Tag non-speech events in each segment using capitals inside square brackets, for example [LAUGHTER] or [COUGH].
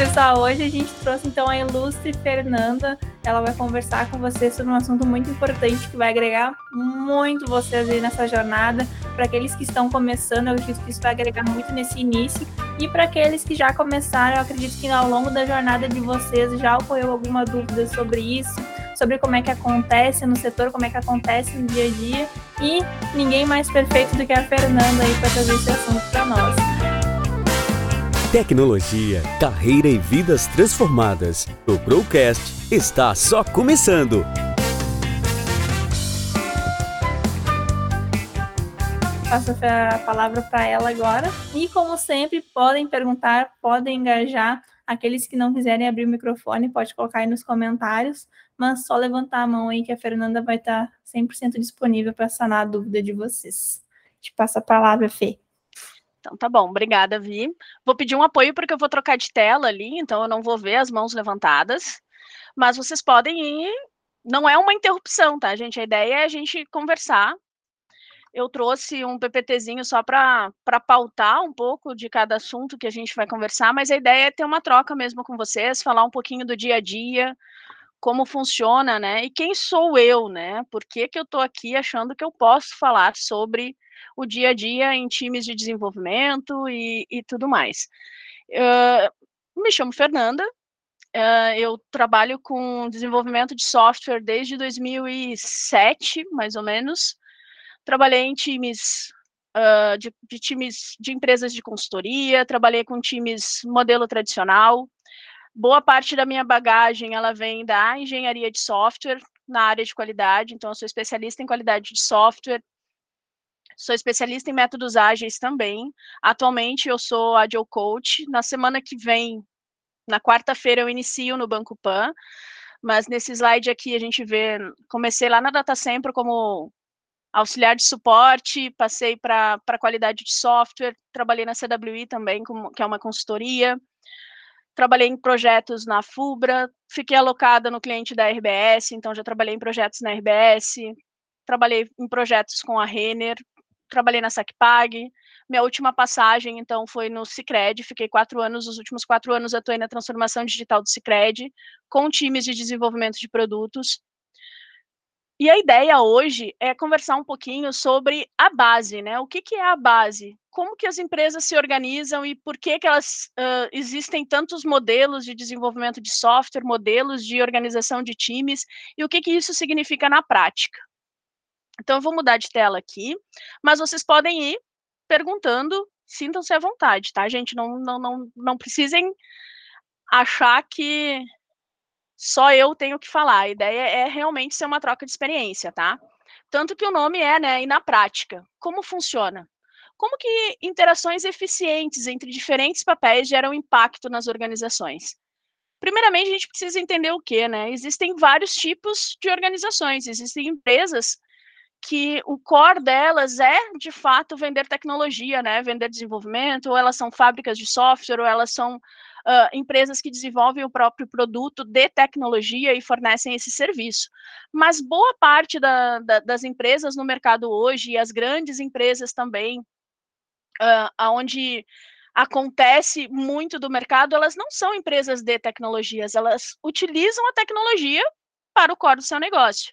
Pessoal, hoje a gente trouxe então a ilustre Fernanda. Ela vai conversar com vocês sobre um assunto muito importante que vai agregar muito vocês aí nessa jornada. Para aqueles que estão começando, eu acredito que isso vai agregar muito nesse início. E para aqueles que já começaram, eu acredito que ao longo da jornada de vocês já ocorreu alguma dúvida sobre isso, sobre como é que acontece no setor, como é que acontece no dia a dia. E ninguém mais perfeito do que a Fernanda aí para trazer esse assunto para nós. Tecnologia, carreira e vidas transformadas. O Procast está só começando. Passo a palavra para ela agora. E como sempre, podem perguntar, podem engajar. Aqueles que não quiserem abrir o microfone, pode colocar aí nos comentários, mas só levantar a mão aí que a Fernanda vai estar 100% disponível para sanar a dúvida de vocês. Te passo a palavra, Fê. Então tá bom, obrigada, Vi. Vou pedir um apoio porque eu vou trocar de tela ali, então eu não vou ver as mãos levantadas. Mas vocês podem ir. Não é uma interrupção, tá, gente? A ideia é a gente conversar. Eu trouxe um PPTzinho só para pautar um pouco de cada assunto que a gente vai conversar, mas a ideia é ter uma troca mesmo com vocês, falar um pouquinho do dia a dia, como funciona, né? E quem sou eu, né? Por que, que eu estou aqui achando que eu posso falar sobre o dia a dia em times de desenvolvimento e, e tudo mais. Uh, me chamo Fernanda, uh, eu trabalho com desenvolvimento de software desde 2007, mais ou menos. Trabalhei em times uh, de, de, times de empresas de consultoria, trabalhei com times modelo tradicional. Boa parte da minha bagagem ela vem da engenharia de software na área de qualidade, então eu sou especialista em qualidade de software, Sou especialista em métodos ágeis também. Atualmente eu sou Agile Coach. Na semana que vem, na quarta-feira, eu inicio no Banco Pan. Mas nesse slide aqui a gente vê, comecei lá na Data Sempre como auxiliar de suporte, passei para qualidade de software, trabalhei na CWI também, como, que é uma consultoria, trabalhei em projetos na FUBRA, fiquei alocada no cliente da RBS, então já trabalhei em projetos na RBS, trabalhei em projetos com a Renner, trabalhei na SacPag. Minha última passagem, então, foi no Cicred. Fiquei quatro anos, os últimos quatro anos atuei na transformação digital do Cicred, com times de desenvolvimento de produtos. E a ideia hoje é conversar um pouquinho sobre a base, né? O que, que é a base? Como que as empresas se organizam e por que, que elas uh, existem tantos modelos de desenvolvimento de software, modelos de organização de times, e o que, que isso significa na prática. Então, eu vou mudar de tela aqui, mas vocês podem ir perguntando, sintam-se à vontade, tá, gente? Não, não, não, não precisem achar que só eu tenho que falar. A ideia é realmente ser uma troca de experiência, tá? Tanto que o nome é, né? E na prática, como funciona? Como que interações eficientes entre diferentes papéis geram impacto nas organizações? Primeiramente, a gente precisa entender o que, né? Existem vários tipos de organizações, existem empresas que o core delas é, de fato, vender tecnologia, né? Vender desenvolvimento, ou elas são fábricas de software, ou elas são uh, empresas que desenvolvem o próprio produto de tecnologia e fornecem esse serviço. Mas boa parte da, da, das empresas no mercado hoje, e as grandes empresas também, uh, onde acontece muito do mercado, elas não são empresas de tecnologias, elas utilizam a tecnologia para o core do seu negócio.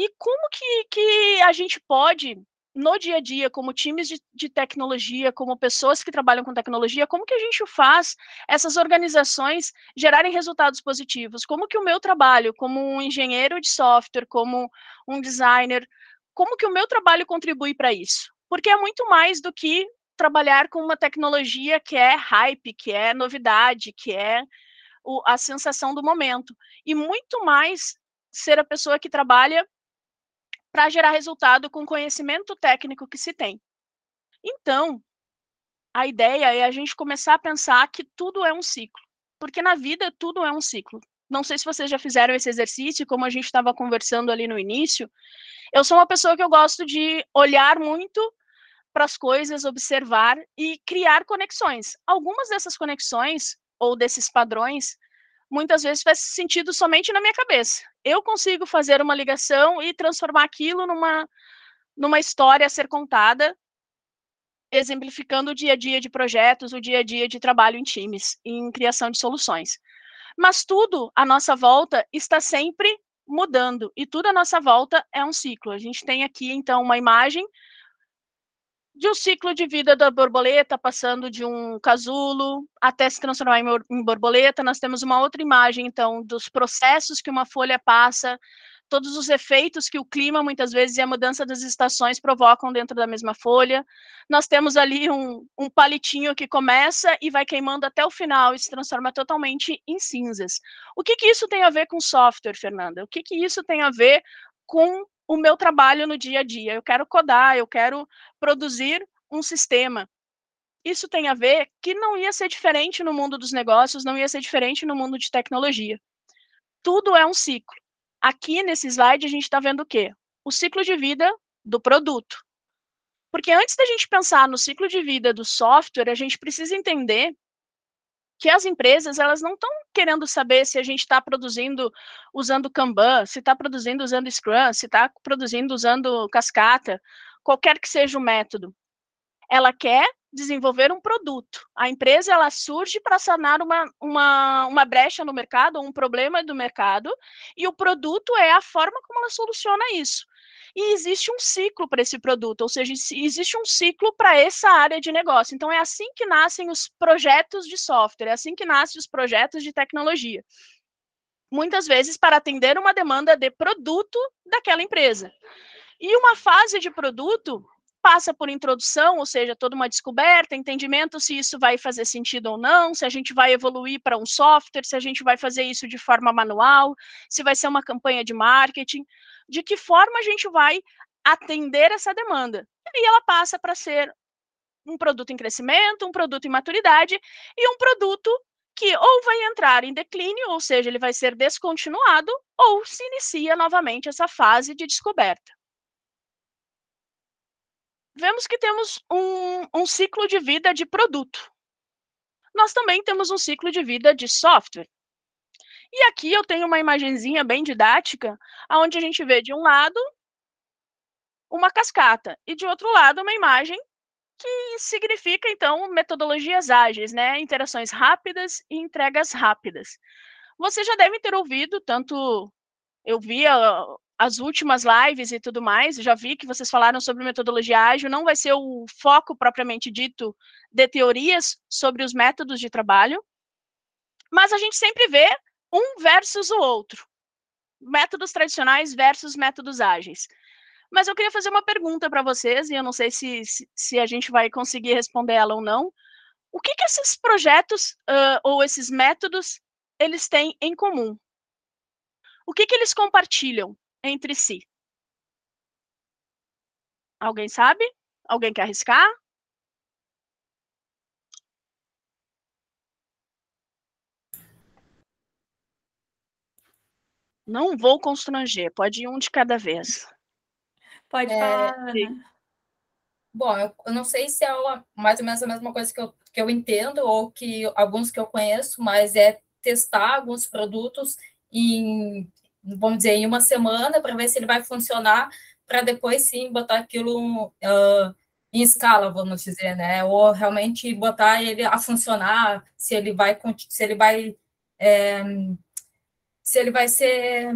E como que, que a gente pode, no dia a dia, como times de, de, tecnologia, como pessoas que trabalham com tecnologia, como que a gente faz essas organizações gerarem resultados positivos? Como que o meu trabalho, como um engenheiro de software, como um designer, como que o meu trabalho contribui para isso? Porque é muito mais do que trabalhar com uma tecnologia que é hype, que é novidade, que é o, a sensação do momento. E muito mais ser a pessoa que trabalha para gerar resultado com o conhecimento técnico que se tem. Então, a ideia é a gente começar a pensar que tudo é um ciclo, porque na vida tudo é um ciclo. Não sei se vocês já fizeram esse exercício, como a gente estava conversando ali no início. Eu sou uma pessoa que eu gosto de olhar muito para as coisas, observar e criar conexões. Algumas dessas conexões ou desses padrões muitas vezes faz sentido somente na minha cabeça. Eu consigo fazer uma ligação e transformar aquilo numa, numa história a ser contada exemplificando o dia a dia de projetos, o dia a dia de trabalho em times, em criação de soluções. Mas tudo à nossa volta está sempre mudando e tudo à nossa volta é um ciclo. A gente tem aqui então uma imagem de um ciclo de vida da borboleta, passando de um casulo até se transformar em borboleta. Nós temos uma outra imagem, então, dos processos que uma folha passa, todos os efeitos que o clima, muitas vezes, e a mudança das estações provocam dentro da mesma folha. Nós temos ali um, um palitinho que começa e vai queimando até o final e se transforma totalmente em cinzas. O que, que isso tem a ver com software, Fernanda? O que, que isso tem a ver com o meu trabalho no dia a dia? Eu quero codar, eu quero produzir um sistema. Isso tem a ver que não ia ser diferente no mundo dos negócios, não ia ser diferente no mundo de tecnologia. Tudo é um ciclo. Aqui nesse slide a gente está vendo o quê? O ciclo de vida do produto. Porque antes da gente pensar no ciclo de vida do software, a gente precisa entender que as empresas elas não estão querendo saber se a gente está produzindo usando Kanban, se está produzindo usando Scrum, se está produzindo usando Cascata, qualquer que seja o método. Ela quer desenvolver um produto. A empresa ela surge para sanar uma, uma, uma brecha no mercado, um problema do mercado, e o produto é a forma como ela soluciona isso. E existe um ciclo para esse produto, ou seja, existe um ciclo para essa área de negócio. Então, é assim que nascem os projetos de software, é assim que nascem os projetos de tecnologia. Muitas vezes para atender uma demanda de produto daquela empresa. E uma fase de produto passa por introdução, ou seja, toda uma descoberta, entendimento se isso vai fazer sentido ou não, se a gente vai evoluir para um software, se a gente vai fazer isso de forma manual, se vai ser uma campanha de marketing, de que forma a gente vai atender essa demanda. E ela passa para ser um produto em crescimento, um produto em maturidade e um produto que ou vai entrar em declínio, ou seja, ele vai ser descontinuado, ou se inicia novamente essa fase de descoberta vemos que temos um, um ciclo de vida de produto. Nós também temos um ciclo de vida de software. E aqui eu tenho uma imagenzinha bem didática, onde a gente vê de um lado uma cascata e de outro lado uma imagem que significa então metodologias ágeis, né? Interações rápidas e entregas rápidas. Você já deve ter ouvido tanto eu via as últimas lives e tudo mais, já vi que vocês falaram sobre metodologia ágil, não vai ser o foco propriamente dito de teorias sobre os métodos de trabalho, mas a gente sempre vê um versus o outro. Métodos tradicionais versus métodos ágeis. Mas eu queria fazer uma pergunta para vocês, e eu não sei se, se, se, a gente vai conseguir responder ela ou não. O que, que esses projetos uh, ou esses métodos eles têm em comum? O que, que eles compartilham? entre si? Alguém sabe? Alguém quer arriscar? Não vou constranger, pode ir um de cada vez. Pode é, falar, Ana. Bom, eu, eu, não sei se é mais ou menos a mesma coisa que eu, que eu entendo, ou que alguns que eu conheço, mas é testar alguns produtos em vamos dizer, em uma semana para ver se ele vai funcionar, para depois sim botar aquilo uh, em escala, vamos dizer, né? Ou realmente botar ele a funcionar, se ele vai, se ele vai, é, se ele vai ser,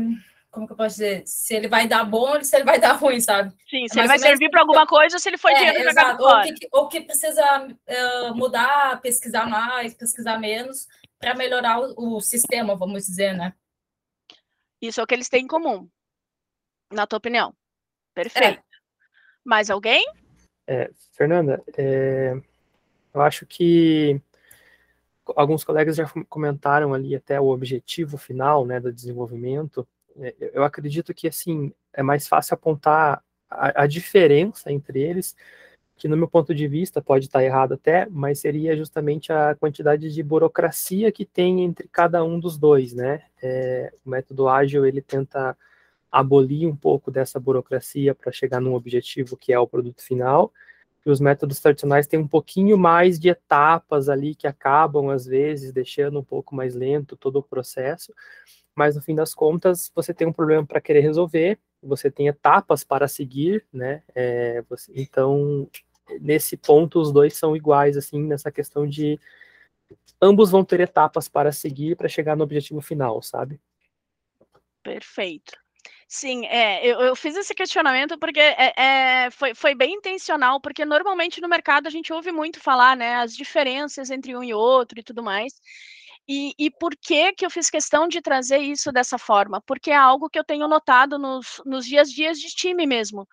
como que eu posso dizer, se ele vai dar bom ou se ele vai [LAUGHS] dar ruim, sabe? Sim, se é ele vai servir para alguma coisa ou se ele foi é, dinheiro jogado fora. Ou que, ou que precisa uh, mudar, pesquisar mais, pesquisar menos, para melhorar o, o sistema, vamos dizer, né? Isso é o que eles têm em comum, na tua opinião. Perfeito. É. Mais alguém? É, Fernanda, é, eu acho que alguns colegas já comentaram ali até o objetivo final né, do desenvolvimento. É, eu acredito que assim é mais fácil apontar a, a diferença entre eles que no meu ponto de vista pode estar errado até, mas seria justamente a quantidade de burocracia que tem entre cada um dos dois, né? É, o método ágil ele tenta abolir um pouco dessa burocracia para chegar num objetivo que é o produto final. E os métodos tradicionais têm um pouquinho mais de etapas ali que acabam às vezes deixando um pouco mais lento todo o processo, mas no fim das contas você tem um problema para querer resolver você tem etapas para seguir, né? É, você, então, nesse ponto os dois são iguais, assim, nessa questão de ambos vão ter etapas para seguir para chegar no objetivo final, sabe? Perfeito. Sim, é, eu, eu fiz esse questionamento porque é, é, foi, foi bem intencional, porque normalmente no mercado a gente ouve muito falar, né, as diferenças entre um e outro e tudo mais. E, e por que que eu fiz questão de trazer isso dessa forma? Porque é algo que eu tenho notado nos, nos dias dias de time mesmo.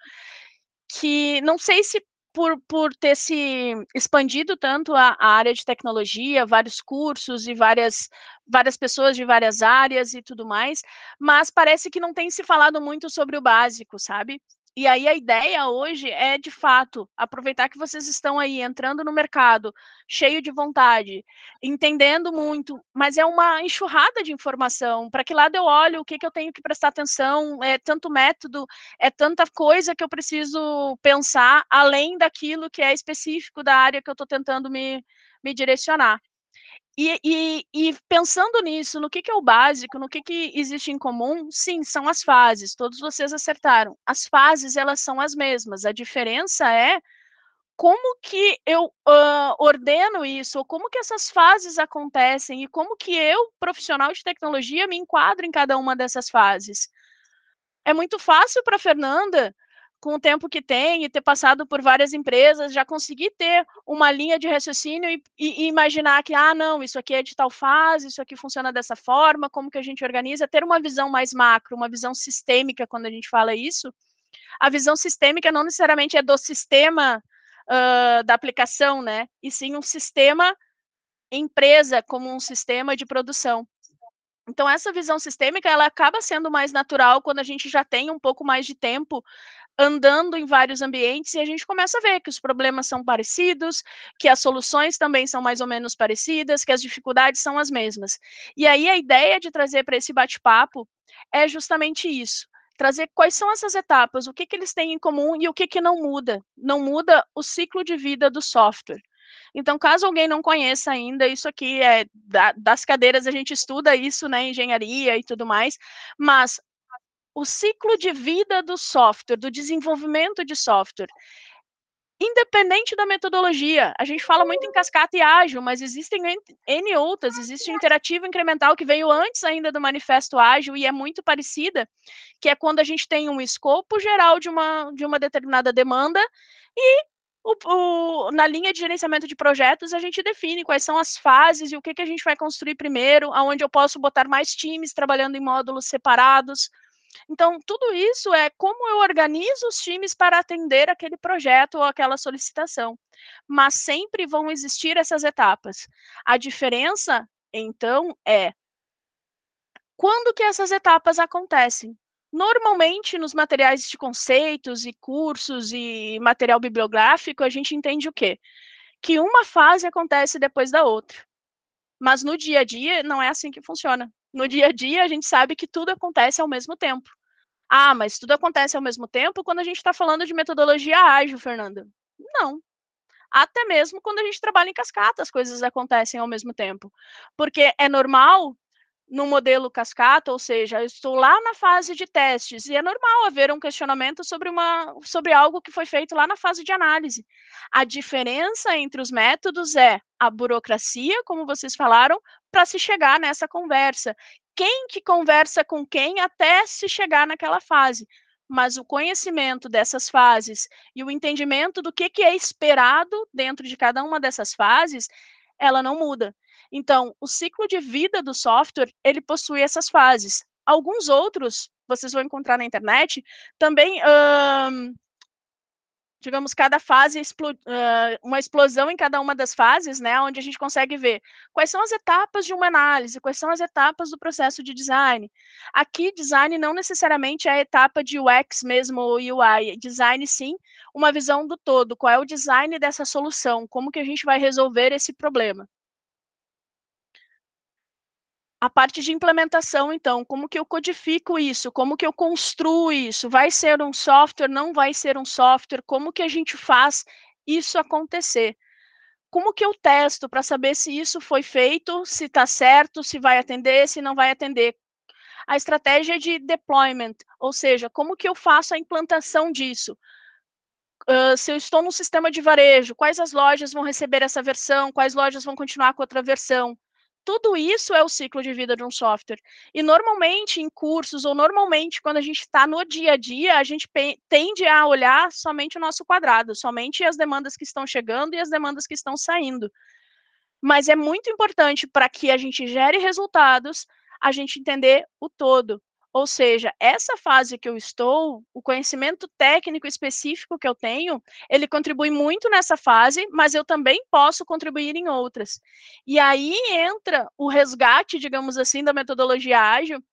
Que não sei se por, por ter se expandido tanto a, a, área de tecnologia, vários cursos e várias, várias pessoas de várias áreas e tudo mais, mas parece que não tem se falado muito sobre o básico, sabe? E aí a ideia hoje é, de fato, aproveitar que vocês estão aí entrando no mercado, cheio de vontade, entendendo muito, mas é uma enxurrada de informação. Para que lado eu olho, o que, que eu tenho que prestar atenção, é tanto método, é tanta coisa que eu preciso pensar, além daquilo que é específico da área que eu estou tentando me, me direcionar. E, e, e, pensando nisso, no que, que é o básico, no que, que existe em comum, sim, são as fases, todos vocês acertaram. As fases, elas são as mesmas, a diferença é como que eu uh, ordeno isso, ou como que essas fases acontecem, e como que eu, profissional de tecnologia, me enquadro em cada uma dessas fases. É muito fácil para Fernanda com o tempo que tem e ter passado por várias empresas, já conseguir ter uma linha de raciocínio e, e, imaginar que, ah, não, isso aqui é de tal fase, isso aqui funciona dessa forma, como que a gente organiza, ter uma visão mais macro, uma visão sistêmica quando a gente fala isso. A visão sistêmica não necessariamente é do sistema uh, da aplicação, né? E sim um sistema empresa como um sistema de produção. Então, essa visão sistêmica, ela acaba sendo mais natural quando a gente já tem um pouco mais de tempo andando em vários ambientes e a gente começa a ver que os problemas são parecidos, que as soluções também são mais ou menos parecidas, que as dificuldades são as mesmas. E aí a ideia de trazer para esse bate-papo é justamente isso. Trazer quais são essas etapas, o que, que eles têm em comum e o que, que não muda. Não muda o ciclo de vida do software. Então, caso alguém não conheça ainda, isso aqui é da, das cadeiras, a gente estuda isso, né, engenharia e tudo mais, mas o ciclo de vida do software, do desenvolvimento de software. Independente da metodologia, a gente fala muito em cascata e ágil, mas existem N outras. Existe o interativo incremental que veio antes ainda do manifesto ágil e é muito parecida, que é quando a gente tem um escopo geral de uma, de uma determinada demanda e o, o, na linha de gerenciamento de projetos, a gente define quais são as fases e o que, que a gente vai construir primeiro, aonde eu posso botar mais times trabalhando em módulos separados, então, tudo isso é como eu organizo os times para atender aquele projeto ou aquela solicitação. Mas sempre vão existir essas etapas. A diferença, então, é quando que essas etapas acontecem? Normalmente, nos materiais de conceitos e cursos e material bibliográfico, a gente entende o quê? Que uma fase acontece depois da outra. Mas no dia a dia, não é assim que funciona no dia a dia, a gente sabe que tudo acontece ao mesmo tempo. Ah, mas tudo acontece ao mesmo tempo quando a gente está falando de metodologia ágil, Fernanda. Não. Até mesmo quando a gente trabalha em cascata, as coisas acontecem ao mesmo tempo. Porque é normal no modelo cascata, ou seja, eu estou lá na fase de testes e é normal haver um questionamento sobre uma sobre algo que foi feito lá na fase de análise. A diferença entre os métodos é a burocracia, como vocês falaram, para se chegar nessa conversa. Quem que conversa com quem até se chegar naquela fase? Mas o conhecimento dessas fases e o entendimento do que, que é esperado dentro de cada uma dessas fases, ela não muda. Então, o ciclo de vida do software, ele possui essas fases. Alguns outros, vocês vão encontrar na internet, também, hum, digamos, cada fase, uh, uma explosão em cada uma das fases, né, onde a gente consegue ver quais são as etapas de uma análise, quais são as etapas do processo de design. Aqui, design não necessariamente é a etapa de UX mesmo, ou UI, design sim, uma visão do todo, qual é o design dessa solução, como que a gente vai resolver esse problema. A parte de implementação, então, como que eu codifico isso? Como que eu construo isso? Vai ser um software? Não vai ser um software? Como que a gente faz isso acontecer? Como que eu testo para saber se isso foi feito, se está certo, se vai atender, se não vai atender? A estratégia de deployment, ou seja, como que eu faço a implantação disso? uh, se eu estou num sistema de varejo, quais as lojas vão receber essa versão, quais lojas vão continuar com outra versão. Tudo isso é o ciclo de vida de um software. E normalmente em cursos, ou normalmente quando a gente está no dia a dia, a gente tende a olhar somente o nosso quadrado, somente as demandas que estão chegando e as demandas que estão saindo. Mas é muito importante para que a gente gere resultados, a gente entender o todo. Ou seja, essa fase que eu estou, o conhecimento técnico específico que eu tenho, ele contribui muito nessa fase, mas eu também posso contribuir em outras. E aí entra o resgate, digamos assim, da metodologia ágil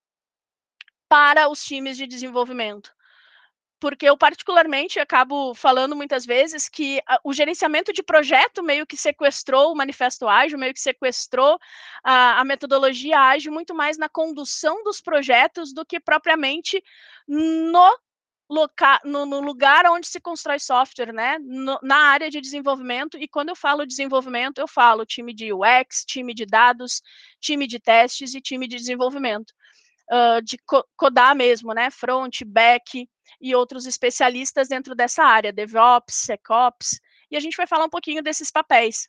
para os times de desenvolvimento porque eu particularmente acabo falando muitas vezes que o gerenciamento de projeto meio que sequestrou o manifesto ágil, meio que sequestrou a, a metodologia ágil muito mais na condução dos projetos do que propriamente no Loca no, no, lugar onde se constrói software, né? No, na área de desenvolvimento. E quando eu falo desenvolvimento, eu falo time de UX, time de dados, time de testes e time de desenvolvimento. Uh, de co codar mesmo, né? Front, back, e outros especialistas dentro dessa área, DevOps, SecOps, e a gente vai falar um pouquinho desses papéis.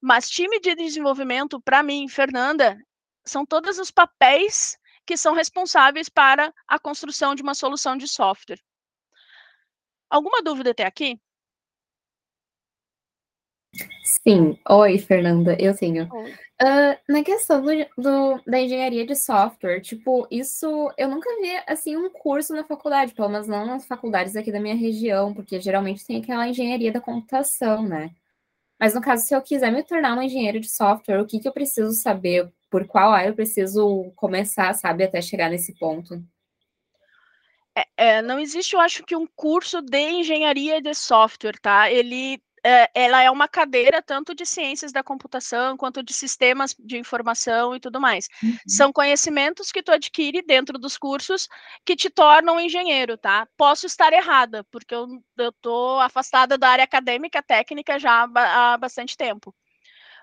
Mas time de desenvolvimento, para mim, Fernanda, são todos os papéis que são responsáveis para a construção de uma solução de software. Alguma dúvida até aqui? Sim. Oi, Fernanda, eu tenho. Uh, na questão do, do, da engenharia de software, tipo, isso eu nunca vi assim um curso na faculdade, pelo menos não nas faculdades aqui da minha região, porque geralmente tem aquela engenharia da computação, né? Mas no caso, se eu quiser me tornar uma engenheira de software, o que, que eu preciso saber? Por qual área eu preciso começar, sabe, até chegar nesse ponto? É, é, não existe, eu acho que um curso de engenharia de software, tá? Ele ela é uma cadeira tanto de ciências da computação quanto de sistemas de informação e tudo mais. Uhum. São conhecimentos que tu adquire dentro dos cursos que te tornam engenheiro, tá? Posso estar errada, porque eu, estou afastada da área acadêmica técnica já há, há bastante tempo.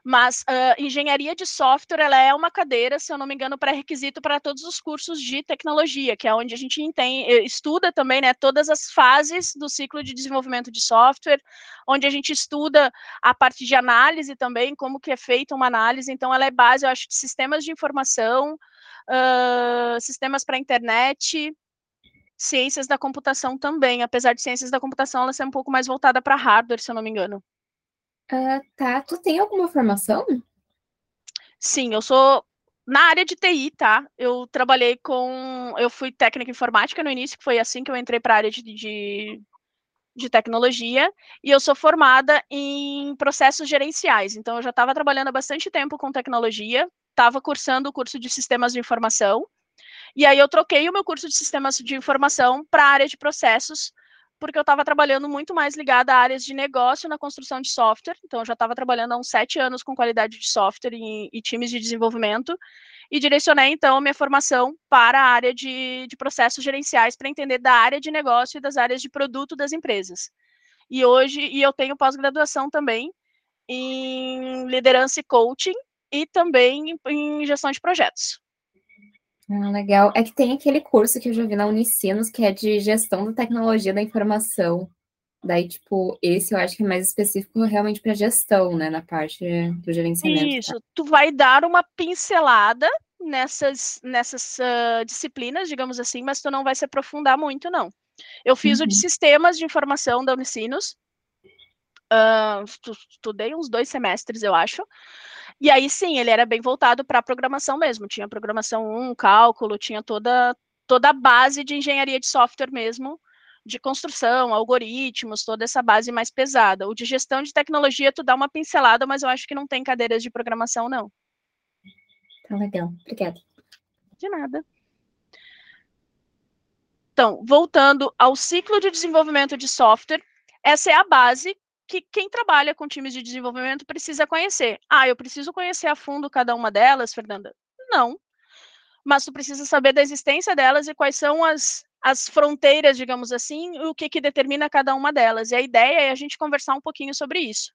Mas uh, engenharia de software ela é uma cadeira, se eu não me engano, pré-requisito para todos os cursos de tecnologia, que é onde a gente eh, estuda também né, todas as fases do ciclo de desenvolvimento de software, onde a gente estuda a parte de análise também, como que é feita uma análise. Então, ela é base, eu acho, de sistemas de informação, uh, sistemas para internet, ciências da computação também, apesar de ciências da computação ela ser um pouco mais voltada para hardware, se eu não me engano. Ah, tá. Tu tem alguma formação? Sim, eu sou na área de TI, tá? Eu trabalhei com. Eu fui técnica informática no início, que foi assim que eu entrei para a área de, de, de, tecnologia, e eu sou formada em processos gerenciais. Então, eu já estava trabalhando há bastante tempo com tecnologia, estava cursando o curso de sistemas de informação, e aí eu troquei o meu curso de sistemas de informação para a área de processos, porque eu estava trabalhando muito mais ligada a áreas de negócio na construção de software. Então, eu já estava trabalhando há uns sete anos com qualidade de software e, e times de desenvolvimento, e direcionei, então, a minha formação para a área de, de processos gerenciais, para entender da área de negócio e das áreas de produto das empresas. E hoje, e eu tenho pós-graduação também em liderança e coaching, e também em, em gestão de projetos. Ah, legal. É que tem aquele curso que eu já vi na Unicinos, que é de gestão da tecnologia da informação. Daí, tipo, esse eu acho que é mais específico realmente para gestão, né, na parte do gerenciamento. Isso, tá? tu vai dar uma pincelada nessas, nessas uh, disciplinas, digamos assim, mas tu não vai se aprofundar muito, não. Eu fiz uhum. o de uhum. sistemas de informação da Unicinos, uh, estudei uns dois semestres, eu acho, e aí sim, ele era bem voltado para programação mesmo. Tinha programação 1, cálculo, tinha toda, toda a base de engenharia de software mesmo, de construção, algoritmos, toda essa base mais pesada. O de gestão de tecnologia, tu dá uma pincelada, mas eu acho que não tem cadeiras de programação, não. Tá legal, obrigada. De nada. Então, voltando ao ciclo de desenvolvimento de software, essa é a base que quem trabalha com times de desenvolvimento precisa conhecer. Ah, eu preciso conhecer a fundo cada uma delas, Fernanda? Não. Mas tu precisa saber da existência delas e quais são as, as fronteiras, digamos assim, o que, que determina cada uma delas. E a ideia é a gente conversar um pouquinho sobre isso.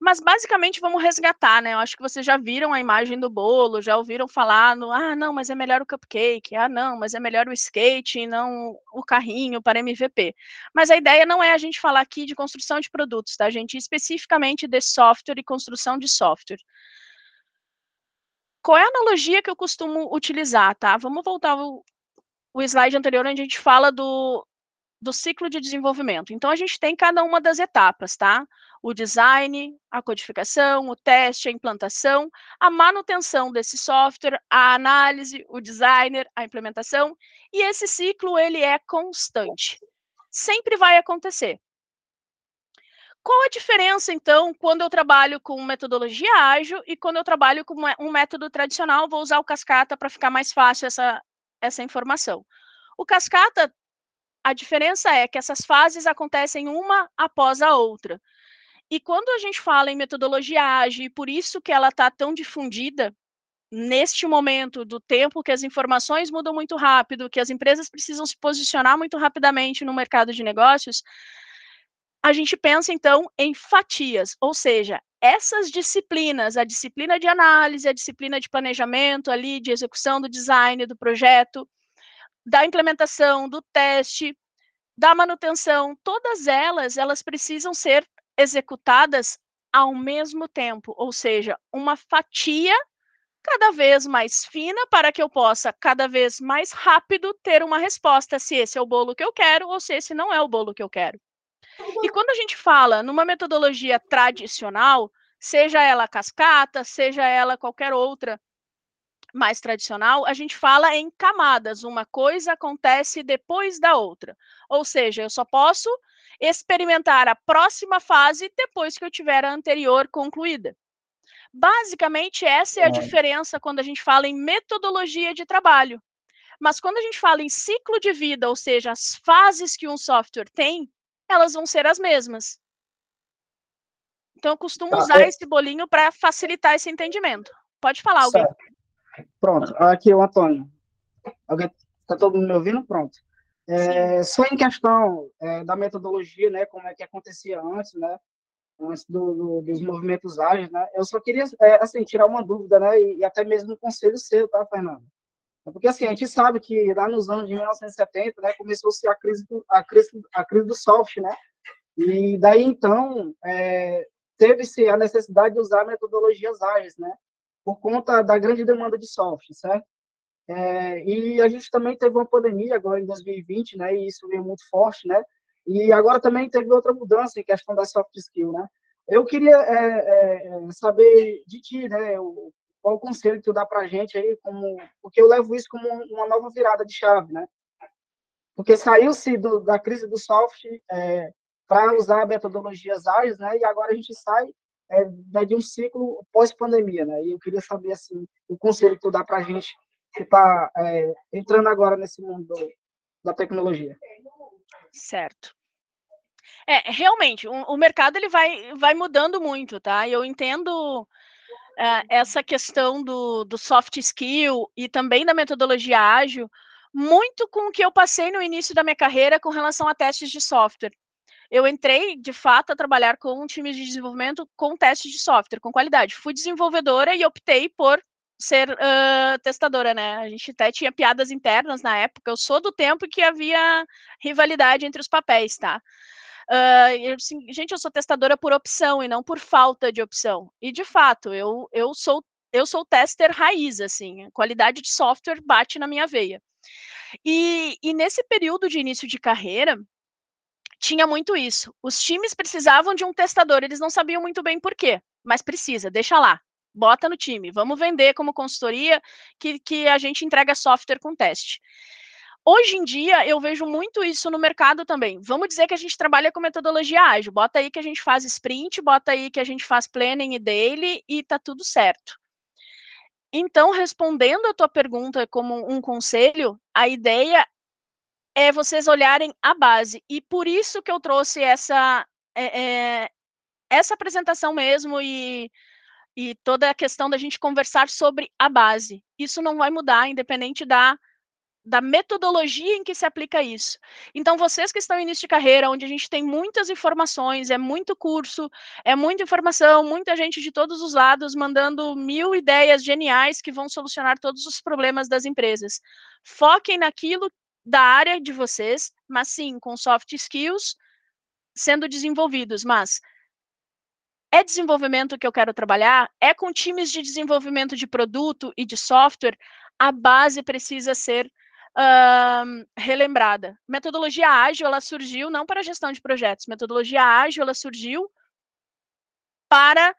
Mas basicamente vamos resgatar, né? Eu acho que vocês já viram a imagem do bolo, já ouviram falar no, ah, não, mas é melhor o cupcake, ah, não, mas é melhor o skate e não o carrinho para MVP. Mas a ideia não é a gente falar aqui de construção de produtos, tá, gente? Especificamente de software e construção de software. Qual é a analogia que eu costumo utilizar, tá? Vamos voltar ao, o slide anterior onde a gente fala do, do ciclo de desenvolvimento. Então, a gente tem cada uma das etapas, tá? O design, a codificação, o teste, a implantação, a manutenção desse software, a análise, o designer, a implementação, e esse ciclo, ele é constante. Sempre vai acontecer. Qual a diferença, então, quando eu trabalho com metodologia ágil e quando eu trabalho com um método tradicional? Vou usar o cascata para ficar mais fácil essa, essa informação. O cascata, a diferença é que essas fases acontecem uma após a outra. E quando a gente fala em metodologia ágil, e por isso que ela está tão difundida neste momento do tempo que as informações mudam muito rápido, que as empresas precisam se posicionar muito rapidamente no mercado de negócios, a gente pensa então em fatias, ou seja, essas disciplinas, a disciplina de análise, a disciplina de planejamento ali, de execução do design do projeto, da implementação, do teste, da manutenção, todas elas, elas precisam ser executadas ao mesmo tempo, ou seja, uma fatia cada vez mais fina para que eu possa cada vez mais rápido ter uma resposta se esse é o bolo que eu quero ou se esse não é o bolo que eu quero. E quando a gente fala numa metodologia tradicional, seja ela cascata, seja ela qualquer outra mais tradicional, a gente fala em camadas. Uma coisa acontece depois da outra. Ou seja, eu só posso experimentar a próxima fase depois que eu tiver a anterior concluída. Basicamente, essa é a diferença quando a gente fala em metodologia de trabalho. Mas quando a gente fala em ciclo de vida, ou seja, as fases que um software tem, elas vão ser as mesmas. Então, eu costumo tá, usar é... esse bolinho para facilitar esse entendimento. Pode falar, alguém. Pronto, aqui o Antônio. Alguém está todo mundo me ouvindo? Pronto. É, só em questão é, da metodologia, né, como é que acontecia antes, né, antes do, do, dos movimentos ágeis, né, eu só queria, é, assim, tirar uma dúvida, né, e, e, até mesmo um conselho seu, tá, Fernando? Porque, assim, a gente sabe que lá nos anos de 1970, né, começou-se a crise, do, a, crise, a crise do soft, né? E daí, então, é, teve-se a necessidade de usar metodologias ágeis, né? Por conta da grande demanda de soft, certo? É, e a gente também teve uma pandemia agora em 2020, né? E isso veio muito forte, né? E agora também teve outra mudança em questão da soft skill, né? Eu queria é, é, saber de ti, né? O, qual o conselho que tu dá para a gente aí, como, porque eu levo isso como uma nova virada de chave, né? Porque saiu-se da crise do soft é, para usar metodologias ágeis, né? E agora a gente sai é, de um ciclo pós-pandemia, né? E eu queria saber, assim, o conselho que tu dá para a gente que está é, entrando agora nesse mundo do, da tecnologia. Certo. É, realmente, o, o mercado ele vai, vai mudando muito, tá? Eu entendo uh, essa questão do, do soft skill e também da metodologia ágil, muito com o que eu passei no início da minha carreira com relação a testes de software. Eu entrei, de fato, a trabalhar com um time de desenvolvimento com testes de software, com qualidade. Fui desenvolvedora e optei por ser uh, testadora, né? A gente até tinha piadas internas na época. Eu sou do tempo que havia rivalidade entre os papéis, tá? Uh, eu, assim, gente, eu sou testadora por opção e não por falta de opção. E de fato, eu, eu sou eu sou tester raiz, assim, qualidade de software bate na minha veia. E, e nesse período de início de carreira, tinha muito isso. Os times precisavam de um testador, eles não sabiam muito bem por quê, mas precisa, deixa lá, bota no time, vamos vender como consultoria que, que a gente entrega software com teste. Hoje em dia, eu vejo muito isso no mercado também. Vamos dizer que a gente trabalha com metodologia ágil. Bota aí que a gente faz sprint, bota aí que a gente faz planning e daily e tá tudo certo. Então, respondendo a tua pergunta como um conselho, a ideia é vocês olharem a base. E por isso que eu trouxe essa, é, é, essa apresentação mesmo e, e toda a questão da gente conversar sobre a base. Isso não vai mudar, independente da da metodologia em que se aplica isso. Então, vocês que estão em início de carreira, onde a gente tem muitas informações, é muito curso, é muita informação, muita gente de todos os lados mandando mil ideias geniais que vão solucionar todos os problemas das empresas. Foquem naquilo da área de vocês, mas sim com soft skills sendo desenvolvidos, mas é desenvolvimento que eu quero trabalhar? É com times de desenvolvimento de produto e de software? A base precisa ser uh, relembrada. Metodologia ágil, ela surgiu não para gestão de projetos. Metodologia ágil, ela surgiu para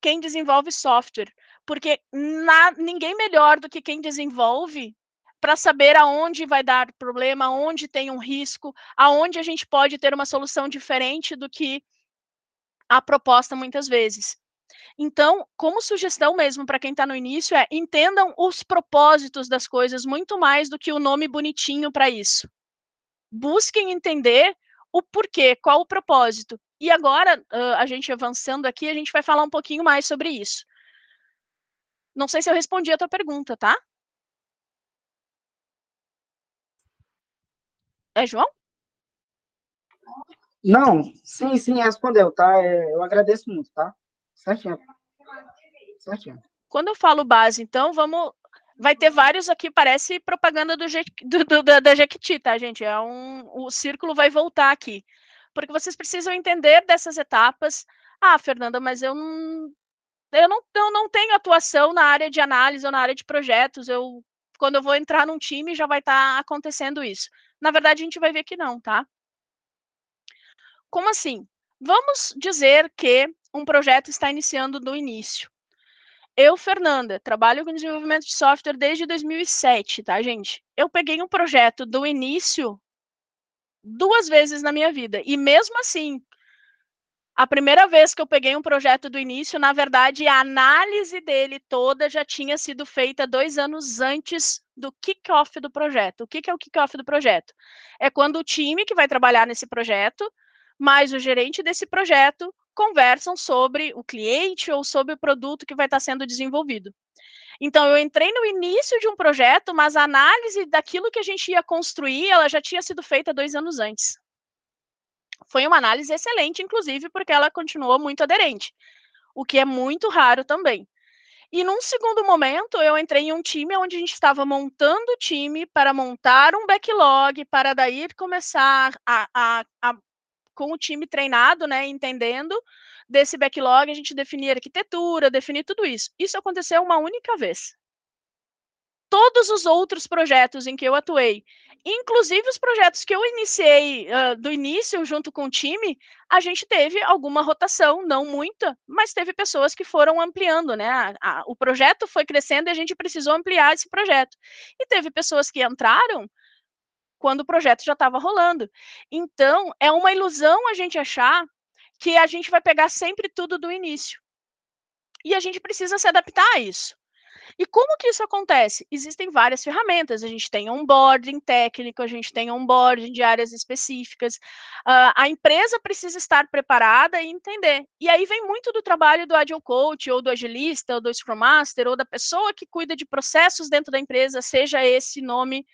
quem desenvolve software. Porque na, ninguém melhor do que quem desenvolve para saber aonde vai dar problema, aonde tem um risco, aonde a gente pode ter uma solução diferente do que a proposta muitas vezes. Então, como sugestão mesmo para quem está no início, é entendam os propósitos das coisas muito mais do que o nome bonitinho para isso. Busquem entender o porquê, qual o propósito. E agora, a gente avançando aqui, a gente vai falar um pouquinho mais sobre isso. Não sei se eu respondi a tua pergunta, tá? É João? Não, sim, sim, respondeu, tá? É, eu agradeço muito, tá? Certinho. Certinho. Quando eu falo base, então, vamos. Vai ter vários aqui, parece propaganda do, do, do da, da Jequiti, tá, gente? É um, o círculo vai voltar aqui. Porque vocês precisam entender dessas etapas. Ah, Fernanda, mas eu não, eu não, eu não tenho atuação na área de análise ou na área de projetos. Eu, quando eu vou entrar num time, já vai estar tá acontecendo isso. Na verdade, a gente vai ver que não, tá? Como assim? Vamos dizer que um projeto está iniciando do início. Eu, Fernanda, trabalho com desenvolvimento de software desde 2007, tá, gente? Eu peguei um projeto do início duas vezes na minha vida. E mesmo assim, a primeira vez que eu peguei um projeto do início, na verdade, a análise dele toda já tinha sido feita dois anos antes do kick-off do projeto. O que, que é o kick-off do projeto? É quando o time que vai trabalhar nesse projeto mas o gerente desse projeto conversam sobre o cliente ou sobre o produto que vai estar sendo desenvolvido. Então, eu entrei no início de um projeto, mas a análise daquilo que a gente ia construir, ela já tinha sido feita dois anos antes. Foi uma análise excelente, inclusive, porque ela continuou muito aderente, o que é muito raro também. E num segundo momento, eu entrei em um time onde a gente estava montando o time para montar um backlog, para daí começar a, a, a com o time treinado, né, entendendo desse backlog, a gente definir arquitetura, definir tudo isso. Isso aconteceu uma única vez. Todos os outros projetos em que eu atuei, inclusive os projetos que eu iniciei uh, do início junto com o time, a gente teve alguma rotação, não muita, mas teve pessoas que foram ampliando, né? A, a, o projeto foi crescendo e a gente precisou ampliar esse projeto. E teve pessoas que entraram quando o projeto já estava rolando. Então, é uma ilusão a gente achar que a gente vai pegar sempre tudo do início. E a gente precisa se adaptar a isso. E como que isso acontece? Existem várias ferramentas. A gente tem onboarding técnico, a gente tem onboarding de áreas específicas. Uh, a empresa precisa estar preparada e entender. E aí vem muito do trabalho do Agile Coach, ou do agilista, ou do Scrum Master, ou da pessoa que cuida de processos dentro da empresa, seja esse nome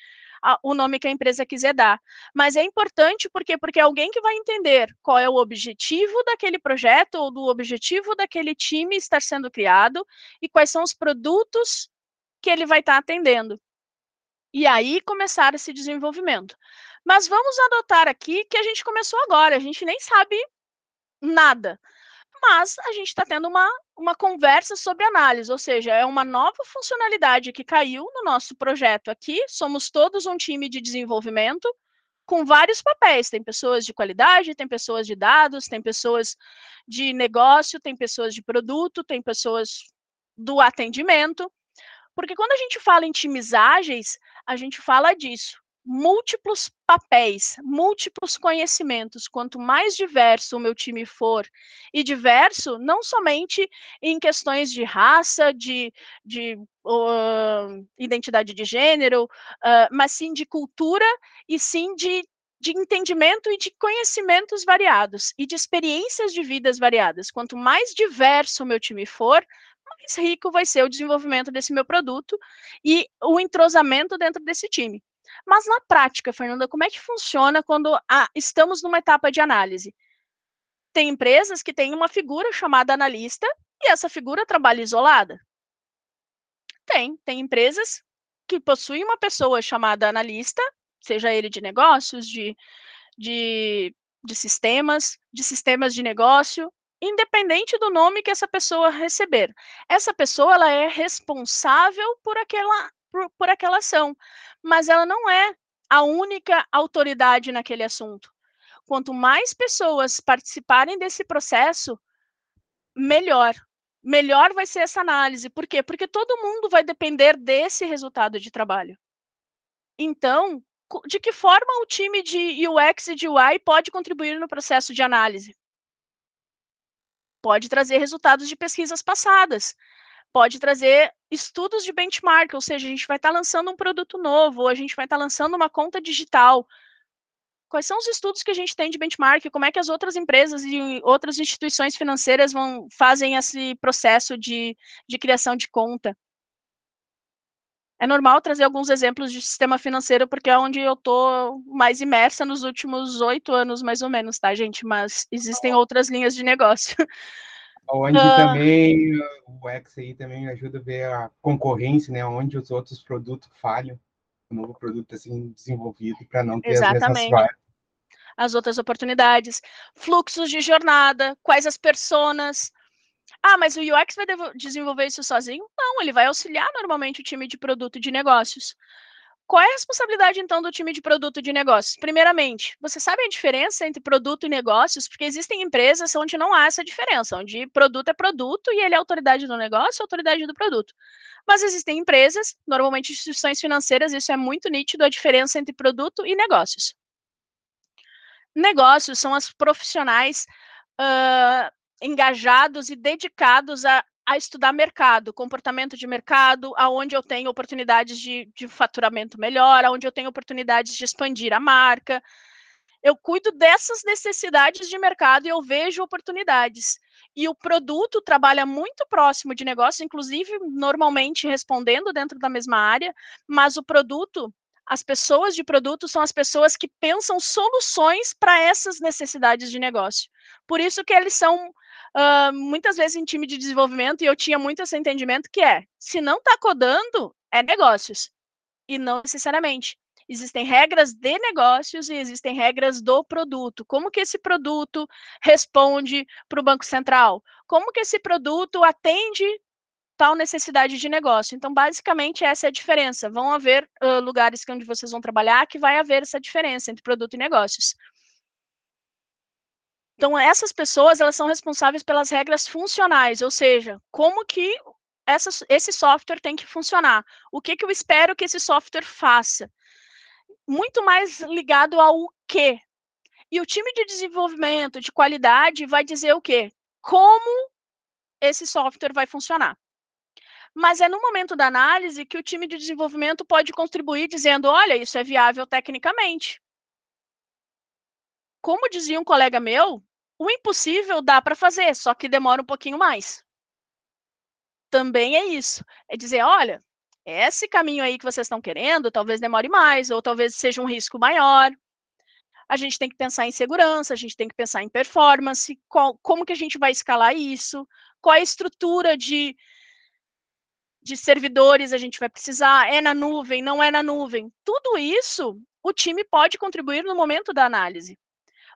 a, o nome que a empresa quiser dar. Mas é importante porque porque é alguém que vai entender qual é o objetivo daquele projeto ou do objetivo daquele time estar sendo criado e quais são os produtos que ele vai estar atendendo. E aí começar esse desenvolvimento. Mas vamos adotar aqui que a gente começou agora, a gente nem sabe nada mas a gente está tendo uma, uma conversa sobre análise, ou seja, é uma nova funcionalidade que caiu no nosso projeto aqui. Somos todos um time de desenvolvimento com vários papéis. Tem pessoas de qualidade, tem pessoas de dados, tem pessoas de negócio, tem pessoas de produto, tem pessoas do atendimento. Porque quando a gente fala em times ágeis, a gente fala disso múltiplos papéis, múltiplos conhecimentos. Quanto mais diverso o meu time for, e diverso não somente em questões de raça, de, de uh, identidade de gênero, uh, mas sim de cultura e sim de, de entendimento e de conhecimentos variados e de experiências de vidas variadas. Quanto mais diverso o meu time for, mais rico vai ser o desenvolvimento desse meu produto e o entrosamento dentro desse time. Mas na prática, Fernanda, como é que funciona quando ah, estamos numa etapa de análise? Tem empresas que têm uma figura chamada analista e essa figura trabalha isolada? Tem. Tem empresas que possuem uma pessoa chamada analista, seja ele de negócios, de, de, de sistemas, de sistemas de negócio, independente do nome que essa pessoa receber. Essa pessoa ela é responsável por aquela, por, por aquela ação, mas ela não é a única autoridade naquele assunto. Quanto mais pessoas participarem desse processo, melhor. Melhor vai ser essa análise. Por quê? Porque todo mundo vai depender desse resultado de trabalho. Então, de que forma o time de UX e de UI pode contribuir no processo de análise? Pode trazer resultados de pesquisas passadas, pode trazer estudos de benchmark, ou seja, a gente vai estar tá lançando um produto novo, ou a gente vai estar tá lançando uma conta digital. Quais são os estudos que a gente tem de benchmark? Como é que as outras empresas e outras instituições financeiras vão fazem esse processo de, de criação de conta? É normal trazer alguns exemplos de sistema financeiro, porque é onde eu estou mais imersa nos últimos oito anos, mais ou menos, tá, gente? Mas existem outras linhas de negócio. [LAUGHS] Onde uh, também o X aí também ajuda a ver a concorrência, né? Onde os outros produtos falham, o novo produto assim desenvolvido para não ter exatamente. as mesmas As outras oportunidades, fluxos de jornada, quais as personas, ah, mas o UX vai desenvolver isso sozinho? Não, ele vai auxiliar normalmente o time de produto e de negócios. Qual é a responsabilidade, então, do time de produto de negócios? Primeiramente, você sabe a diferença entre produto e negócios? Porque existem empresas onde não há essa diferença, onde produto é produto e ele é autoridade do negócio, autoridade do produto. Mas existem empresas, normalmente instituições financeiras, isso é muito nítido, a diferença entre produto e negócios. Negócios são as profissionais uh, engajados e dedicados a, a estudar mercado, comportamento de mercado, aonde eu tenho oportunidades de, de faturamento melhor, aonde eu tenho oportunidades de expandir a marca. Eu cuido dessas necessidades de mercado e eu vejo oportunidades. E o produto trabalha muito próximo de negócio, inclusive normalmente respondendo dentro da mesma área, mas o produto as pessoas de produto são as pessoas que pensam soluções para essas necessidades de negócio. Por isso que eles são uh, muitas vezes em time de desenvolvimento, e eu tinha muito esse entendimento que é, se não está codando, é negócios. E não necessariamente. Existem regras de negócios e existem regras do produto. Como que esse produto responde para o Banco Central? Como que esse produto atende tal necessidade de negócio. Então, basicamente, essa é a diferença. Vão haver uh, lugares onde vocês vão trabalhar que vai haver essa diferença entre produto e negócios. Então, essas pessoas, elas são responsáveis pelas regras funcionais, ou seja, como que essa, esse software tem que funcionar. O que, que eu espero que esse software faça. Muito mais ligado ao que. E o time de desenvolvimento, de qualidade, vai dizer o quê? Como esse software vai funcionar. Mas é no momento da análise que o time de desenvolvimento pode contribuir dizendo: olha, isso é viável tecnicamente como dizia um colega meu, o impossível dá para fazer, só que demora um pouquinho mais. Também é isso. É dizer, olha, esse caminho aí que vocês estão querendo, talvez demore mais, ou talvez seja um risco maior. A gente tem que pensar em segurança, a gente tem que pensar em performance, qual, como que a gente vai escalar isso, qual a estrutura de, de servidores a gente vai precisar, é na nuvem, não é na nuvem. Tudo isso o time pode contribuir no momento da análise.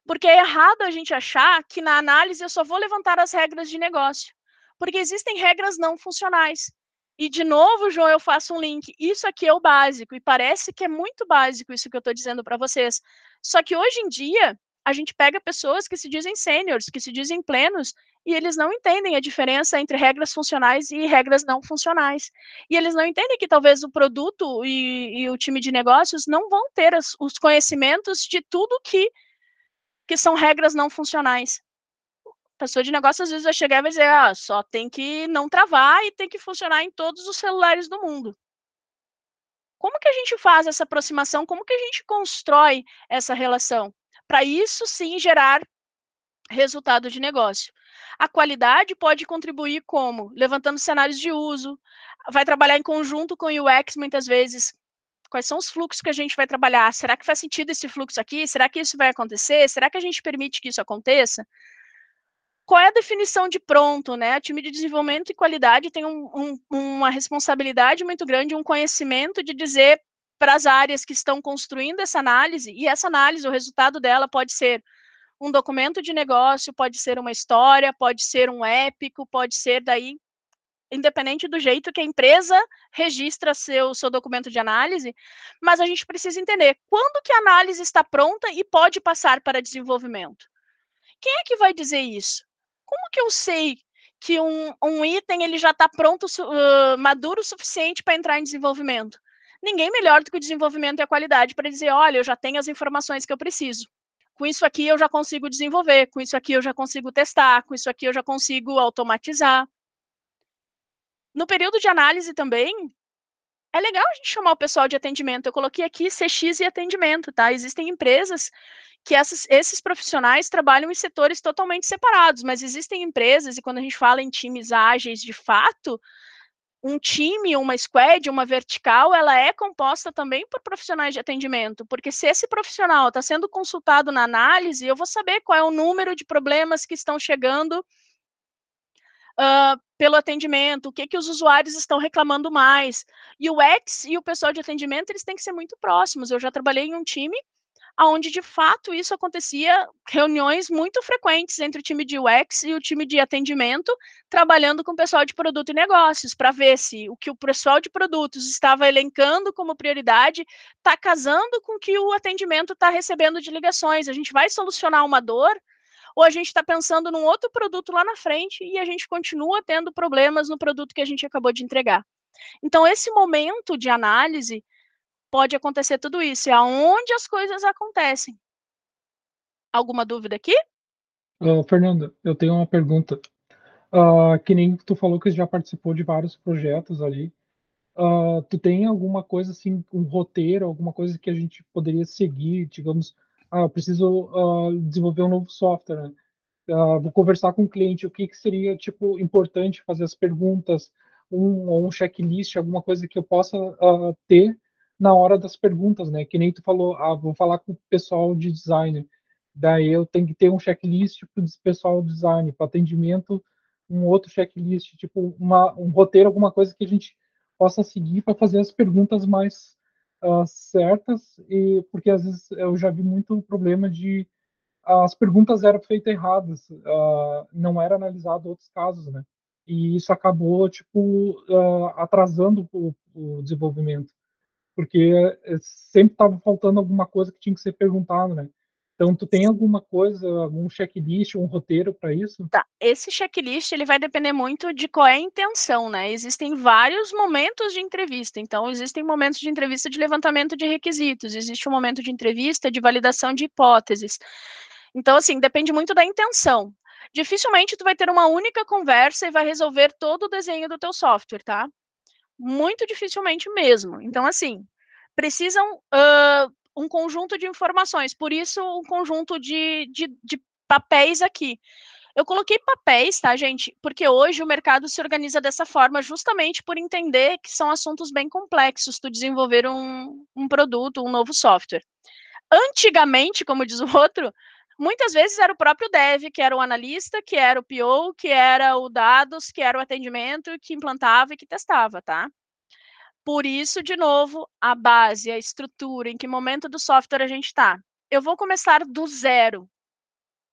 Porque é errado a gente achar que na análise eu só vou levantar as regras de negócio. Porque existem regras não funcionais. E, de novo, João, eu faço um link. Isso aqui é o básico, e parece que é muito básico isso que eu estou dizendo para vocês. Só que hoje em dia, a gente pega pessoas que se dizem seniors, que se dizem plenos, e eles não entendem a diferença entre regras funcionais e regras não funcionais. E eles não entendem que talvez o produto e, e o time de negócios não vão ter as, os conhecimentos de tudo que que são regras não funcionais. A pessoa de negócio às vezes vai chegar e vai dizer, ah, só tem que não travar e tem que funcionar em todos os celulares do mundo. Como que a gente faz essa aproximação? Como que a gente constrói essa relação? Para isso sim gerar resultado de negócio. A qualidade pode contribuir como? Levantando cenários de uso, vai trabalhar em conjunto com o UX muitas vezes, Quais são os fluxos que a gente vai trabalhar? Será que faz sentido esse fluxo aqui? Será que isso vai acontecer? Será que a gente permite que isso aconteça? Qual é a definição de pronto, né? O time de desenvolvimento e qualidade tem um, um, uma responsabilidade muito grande, um conhecimento de dizer para as áreas que estão construindo essa análise, e essa análise, o resultado dela pode ser um documento de negócio, pode ser uma história, pode ser um épico, pode ser daí independente do jeito que a empresa registra seu, seu documento de análise, mas a gente precisa entender quando que a análise está pronta e pode passar para desenvolvimento. Quem é que vai dizer isso? Como que eu sei que um, um item ele já está pronto, uh, maduro o suficiente para entrar em desenvolvimento? Ninguém melhor do que o desenvolvimento e a qualidade para dizer, olha, eu já tenho as informações que eu preciso. Com isso aqui eu já consigo desenvolver, com isso aqui eu já consigo testar, com isso aqui eu já consigo automatizar. No período de análise também, é legal a gente chamar o pessoal de atendimento. Eu coloquei aqui CX e atendimento, tá? Existem empresas que essas, esses profissionais trabalham em setores totalmente separados, mas existem empresas, e quando a gente fala em times ágeis de fato, um time, uma squad, uma vertical, ela é composta também por profissionais de atendimento, porque se esse profissional está sendo consultado na análise, eu vou saber qual é o número de problemas que estão chegando uh, pelo atendimento, o que, que os usuários estão reclamando mais. E o X e o pessoal de atendimento, eles têm que ser muito próximos. Eu já trabalhei em um time onde, de fato, isso acontecia, reuniões muito frequentes entre o time de UX e o time de atendimento, trabalhando com o pessoal de produto e negócios, para ver se o que o pessoal de produtos estava elencando como prioridade está casando com o que o atendimento está recebendo de ligações. A gente vai solucionar uma dor ou a gente está pensando num outro produto lá na frente e a gente continua tendo problemas no produto que a gente acabou de entregar. Então, esse momento de análise pode acontecer tudo isso, é aonde as coisas acontecem. Alguma dúvida aqui? Uh, Fernanda, eu tenho uma pergunta. Uh, que nem tu falou que já participou de vários projetos ali. Uh, tu tem alguma coisa assim, um roteiro, alguma coisa que a gente poderia seguir, digamos, ah, eu preciso uh, desenvolver um novo software, uh, vou conversar com o cliente, o que, que seria tipo importante fazer as perguntas, um um checklist, alguma coisa que eu possa uh, ter na hora das perguntas, né? Que nem tu falou, ah, vou falar com o pessoal de design, daí eu tenho que ter um checklist para o pessoal de design, para atendimento, um outro checklist, tipo uma, um roteiro, alguma coisa que a gente possa seguir para fazer as perguntas mais uh, certas, e porque às vezes eu já vi muito problema de as perguntas eram feitas erradas, uh, não era analisado outros casos, né? E isso acabou, tipo, uh, atrasando o, o, desenvolvimento, porque sempre estava faltando alguma coisa que tinha que ser perguntado, né? Então, tu tem alguma coisa, algum checklist, um roteiro para isso? Tá, esse checklist ele vai depender muito de qual é a intenção, né? Existem vários momentos de entrevista. Então, existem momentos de entrevista de levantamento de requisitos, existe um momento de entrevista de validação de hipóteses. Então, assim, depende muito da intenção. Dificilmente tu vai ter uma única conversa e vai resolver todo o desenho do teu software, tá? Muito dificilmente mesmo. Então, assim, precisam uh, um conjunto de informações, por isso um conjunto de, de, de papéis aqui. Eu coloquei papéis, tá, gente? Porque hoje o mercado se organiza dessa forma justamente por entender que são assuntos bem complexos tu desenvolver um, um produto, um novo software. Antigamente, como diz o [LAUGHS] outro, muitas vezes era o próprio dev, que era o analista, que era o PO, que era o dados, que era o atendimento, que implantava e que testava, tá? Por isso, de novo, a base, a estrutura, em que momento do software a gente está. Eu vou começar do zero.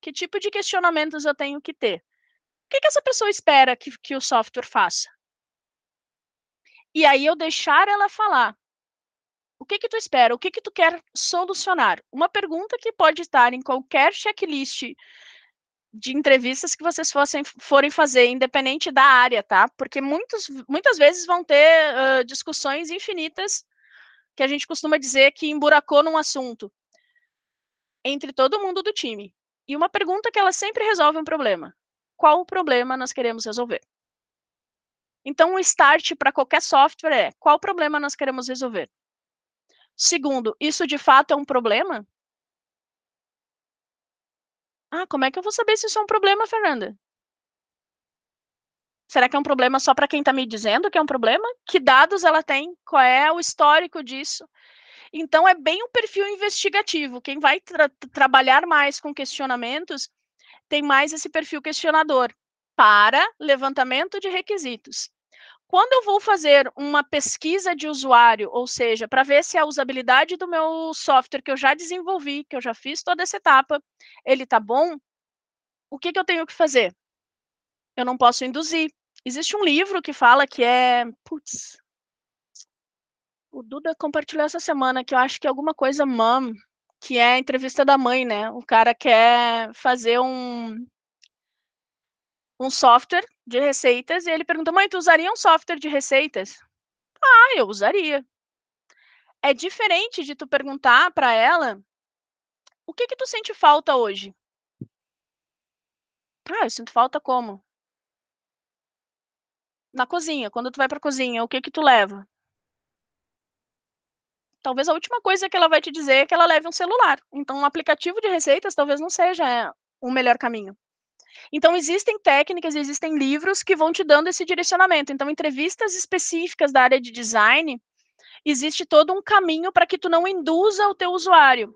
Que tipo de questionamentos eu tenho que ter? O que, que essa pessoa espera que, que o software faça? E aí eu deixar ela falar. O que que tu espera? O que que tu quer solucionar? Uma pergunta que pode estar em qualquer checklist de entrevistas que vocês fossem, forem fazer, independente da área, tá? Porque muitos, muitas vezes vão ter uh, discussões infinitas que a gente costuma dizer que emburacou num assunto entre todo mundo do time. E uma pergunta que ela sempre resolve um problema. Qual o problema nós queremos resolver? Então, o start para qualquer software é qual problema nós queremos resolver? Segundo, isso de fato é um problema? Ah, como é que eu vou saber se isso é um problema, Fernanda? Será que é um problema só para quem está me dizendo que é um problema? Que dados ela tem? Qual é o histórico disso? Então, é bem um perfil investigativo. Quem vai tra trabalhar mais com questionamentos tem mais esse perfil questionador para levantamento de requisitos. Quando eu vou fazer uma pesquisa de usuário, ou seja, para ver se a usabilidade do meu software que eu já desenvolvi, que eu já fiz toda essa etapa, ele está bom, o que, que eu tenho que fazer? Eu não posso induzir. Existe um livro que fala que é. Putz. O Duda compartilhou essa semana que eu acho que é alguma coisa mom, que é a entrevista da mãe, né? O cara quer fazer um, um software de receitas e ele pergunta: mãe, tu usaria um software de receitas? Ah, eu usaria. É diferente de tu perguntar para ela o que que tu sente falta hoje? Ah, eu sinto falta como? Na cozinha. Quando tu vai para cozinha, o que que tu leva? Talvez a última coisa que ela vai te dizer é que ela leve um celular. Então, um aplicativo de receitas talvez não seja o melhor caminho. Então, existem técnicas, existem livros que vão te dando esse direcionamento. Então, entrevistas específicas da área de design, existe todo um caminho para que tu não induza o teu usuário.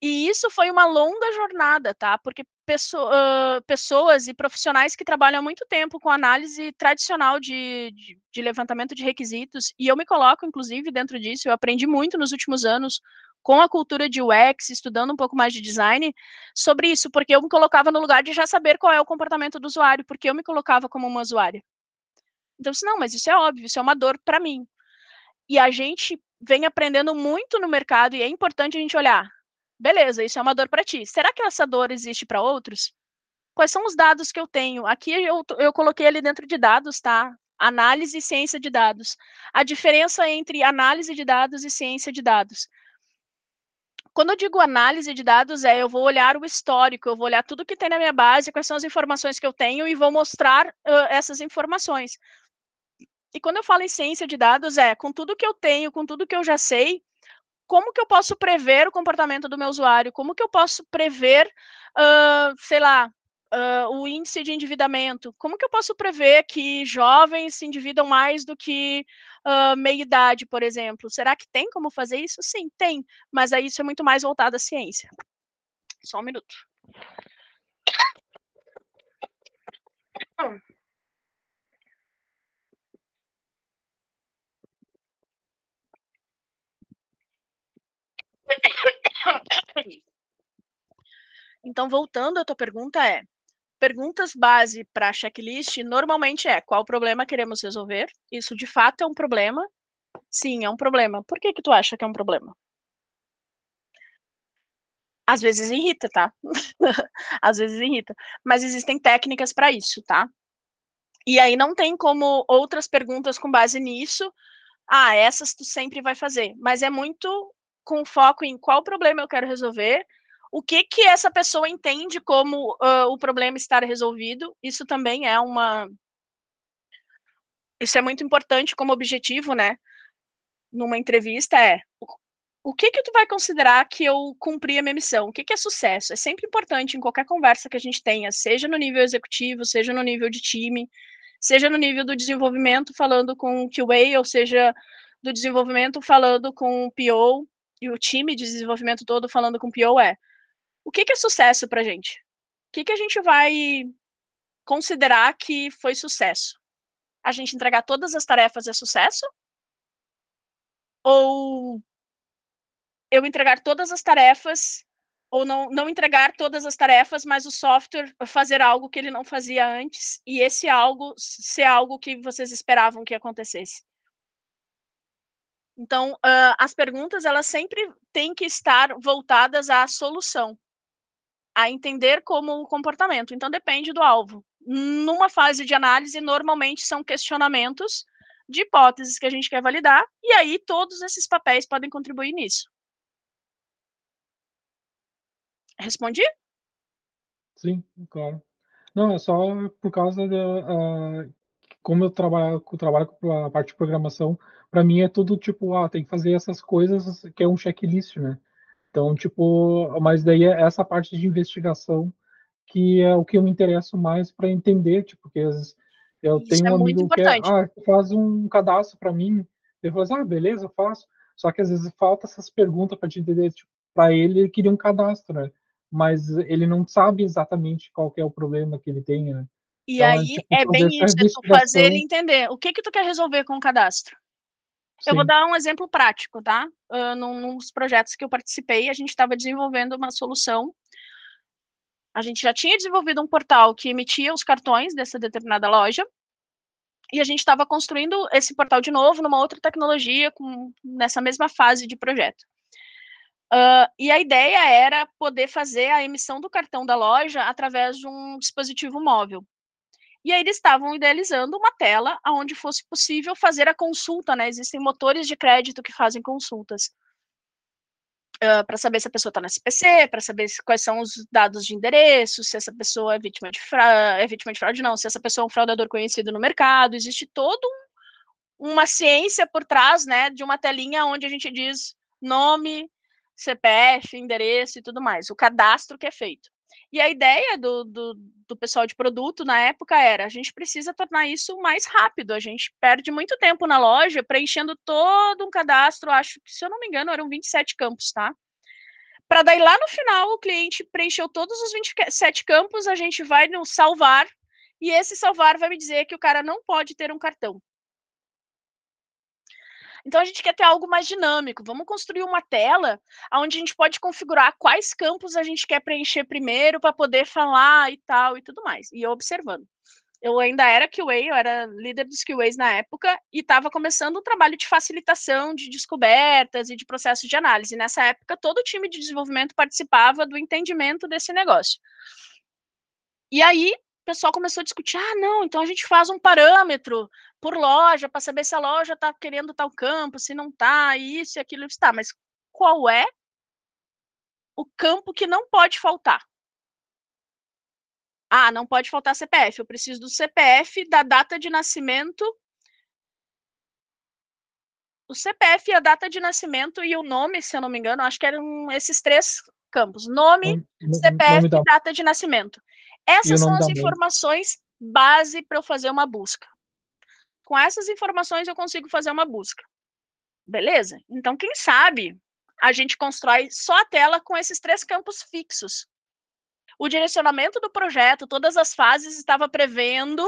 E isso foi uma longa jornada, tá? Porque pessoa, pessoas e profissionais que trabalham há muito tempo com análise tradicional de, de, de, levantamento de requisitos, e eu me coloco, inclusive, dentro disso, eu aprendi muito nos últimos anos com a cultura de UX, estudando um pouco mais de design, sobre isso, porque eu me colocava no lugar de já saber qual é o comportamento do usuário, porque eu me colocava como uma usuária. Então, disse, não, mas isso é óbvio, isso é uma dor para mim. E a gente vem aprendendo muito no mercado, e é importante a gente olhar, Beleza, isso é uma dor para ti. Será que essa dor existe para outros? Quais são os dados que eu tenho? Aqui eu, eu coloquei ali dentro de dados, tá? Análise e ciência de dados. A diferença entre análise de dados e ciência de dados. Quando eu digo análise de dados, é eu vou olhar o histórico, eu vou olhar tudo que tem na minha base, quais são as informações que eu tenho e vou mostrar uh, essas informações. E quando eu falo em ciência de dados, é com tudo que eu tenho, com tudo que eu já sei, como que eu posso prever o comportamento do meu usuário? Como que eu posso prever, uh, sei lá, uh, o índice de endividamento? Como que eu posso prever que jovens se endividam mais do que uh, meia-idade, por exemplo? Será que tem como fazer isso? Sim, tem, mas aí isso é muito mais voltado à ciência. Só um minuto. Então, voltando à tua pergunta é, perguntas base para checklist normalmente é qual problema queremos resolver? Isso de fato é um problema? Sim, é um problema. Por que que tu acha que é um problema? Às vezes irrita, tá? [LAUGHS] Às vezes irrita, mas existem técnicas para isso, tá? E aí não tem como outras perguntas com base nisso. Ah, essas tu sempre vai fazer, mas é muito com foco em qual problema eu quero resolver, o que que essa pessoa entende como uh, o problema estar resolvido. Isso também é uma isso é muito importante como objetivo, né? Numa entrevista é o que que tu vai considerar que eu cumpri a minha missão? O que que é sucesso? É sempre importante em qualquer conversa que a gente tenha, seja no nível executivo, seja no nível de time, seja no nível do desenvolvimento falando com o QA, ou seja, do desenvolvimento falando com o PO, e o time de desenvolvimento todo falando com o PO é o que, que é sucesso para gente? O que, que a gente vai considerar que foi sucesso? A gente entregar todas as tarefas é sucesso? Ou eu entregar todas as tarefas, ou não, não entregar todas as tarefas, mas o software fazer algo que ele não fazia antes, e esse algo ser algo que vocês esperavam que acontecesse? Então, uh, as perguntas elas sempre têm que estar voltadas à solução, a entender como o comportamento. Então, depende do alvo. Numa fase de análise, normalmente são questionamentos de hipóteses que a gente quer validar, e aí todos esses papéis podem contribuir nisso. Respondi? Sim, claro. Não, é só por causa da. Uh, como eu trabalho, eu trabalho com a parte de programação, para mim é tudo tipo, ah, tem que fazer essas coisas que é um checklist, né? Então, tipo, mas daí é essa parte de investigação que é o que eu me interesso mais para entender, tipo, porque às vezes Eu Isso tenho é um amigo que é, ah, faz um cadastro para mim. Ele falou assim, ah, beleza, eu faço. Só que às vezes falta essas perguntas para te entender. Tipo, para ele, ele queria um cadastro, né? Mas ele não sabe exatamente qual que é o problema que ele tem, né? E Então, aí tipo, é bem isso, é tu fazer ele entender o que que tu quer resolver com o cadastro. Eu vou Sim. dar um exemplo prático, tá? Uh, num, nos projetos que eu participei, a gente estava desenvolvendo uma solução. A gente já tinha desenvolvido um portal que emitia os cartões dessa determinada loja. E a gente estava construindo esse portal de novo numa outra tecnologia, com, nessa mesma fase de projeto. Uh, e a ideia era poder fazer a emissão do cartão da loja através de um dispositivo móvel. E aí eles estavam idealizando uma tela onde fosse possível fazer a consulta, né? Existem motores de crédito que fazem consultas. Uh, para saber se a pessoa está no SPC, para saber se, quais são os dados de endereço, se essa pessoa é vítima de fraude, é vítima de fraude, não, se essa pessoa é um fraudador conhecido no mercado, existe todo um, uma ciência por trás, né, de uma telinha onde a gente diz nome, CPF, endereço e tudo mais, o cadastro que é feito. E a ideia do, do, do, pessoal de produto na época era: a gente precisa tornar isso mais rápido. A gente perde muito tempo na loja preenchendo todo um cadastro. Acho que, se eu não me engano, eram 27 campos, tá? Para daí lá no final o cliente preencheu todos os 27 campos, a gente vai no salvar e esse salvar vai me dizer que o cara não pode ter um cartão. Então a gente quer ter algo mais dinâmico. Vamos construir uma tela onde a gente pode configurar quais campos a gente quer preencher primeiro para poder falar e tal e tudo mais. E observando. Eu ainda era QA, eu era líder dos QAs na época e estava começando um trabalho de facilitação de descobertas e de processos de análise. Nessa época, todo o time de desenvolvimento participava do entendimento desse negócio. E aí, o pessoal começou a discutir: ah, não, então a gente faz um parâmetro por loja para saber se a loja está querendo tal campo, se não está, isso e aquilo está. Mas qual é o campo que não pode faltar? Ah, não pode faltar CPF. Eu preciso do CPF, da data de nascimento. O CPF, a data de nascimento e o nome, se eu não me engano, acho que eram esses três campos: nome, Nome- CPF nome da- e data de nascimento. Essas são as da mãe. informações base para eu fazer uma busca. Com essas informações eu consigo fazer uma busca. Beleza? Então, quem sabe a gente constrói só a tela com esses três campos fixos. O direcionamento do projeto, todas as fases, estava prevendo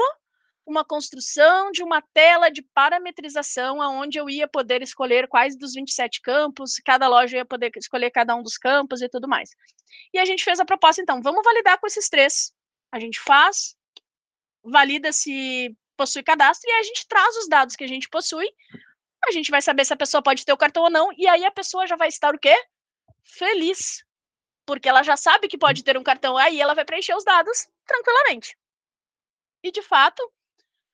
uma construção de uma tela de parametrização, onde eu ia poder escolher quais dos 27 campos, cada loja ia poder escolher cada um dos campos e tudo mais. E a gente fez a proposta, então, vamos validar com esses três. A gente faz, valida se possui cadastro e a gente traz os dados que a gente possui. A gente vai saber se a pessoa pode ter o cartão ou não, e aí a pessoa já vai estar o quê? Feliz. Porque ela já sabe que pode ter um cartão, aí ela vai preencher os dados tranquilamente. E de fato,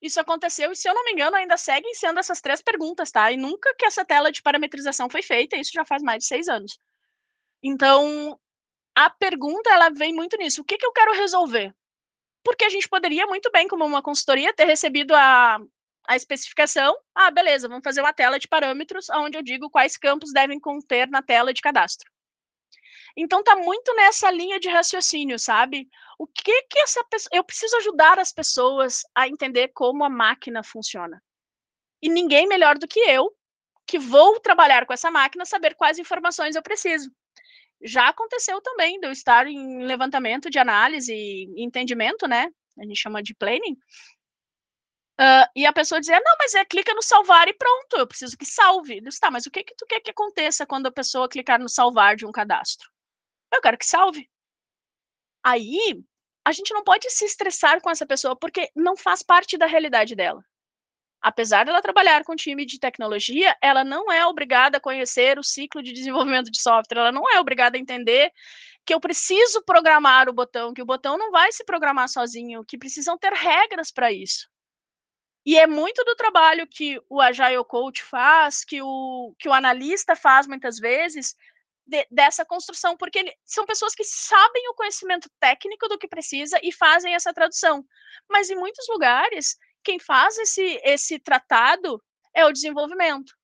isso aconteceu, e se eu não me engano, ainda seguem sendo essas três perguntas, tá? E nunca que essa tela de parametrização foi feita, isso já faz mais de seis anos. Então, a pergunta, ela vem muito nisso. O que, que eu quero resolver? Porque a gente poderia muito bem, como uma consultoria, ter recebido a, a especificação. Ah, beleza, vamos fazer uma tela de parâmetros onde eu digo quais campos devem conter na tela de cadastro. Então tá muito nessa linha de raciocínio, sabe? O que que essa pessoa, eu preciso ajudar as pessoas a entender como a máquina funciona. E ninguém melhor do que eu, que vou trabalhar com essa máquina, saber quais informações eu preciso. Já aconteceu também de eu estar em levantamento de análise e entendimento, né? A gente chama de planning. Uh, e a pessoa dizer, não, mas é clica no salvar e pronto, eu preciso que salve. Eu disse, tá, mas o que que tu quer que aconteça quando a pessoa clicar no salvar de um cadastro? Eu quero que salve. Aí, a gente não pode se estressar com essa pessoa, porque não faz parte da realidade dela. Apesar dela trabalhar com time de tecnologia, ela não é obrigada a conhecer o ciclo de desenvolvimento de software, ela não é obrigada a entender que eu preciso programar o botão, que o botão não vai se programar sozinho, que precisam ter regras para isso. E é muito do trabalho que o Agile Coach faz, que o, que o analista faz muitas vezes, de, dessa construção, porque ele, são pessoas que sabem o conhecimento técnico do que precisa e fazem essa tradução. Mas em muitos lugares, quem faz esse, esse tratado é o desenvolvimento.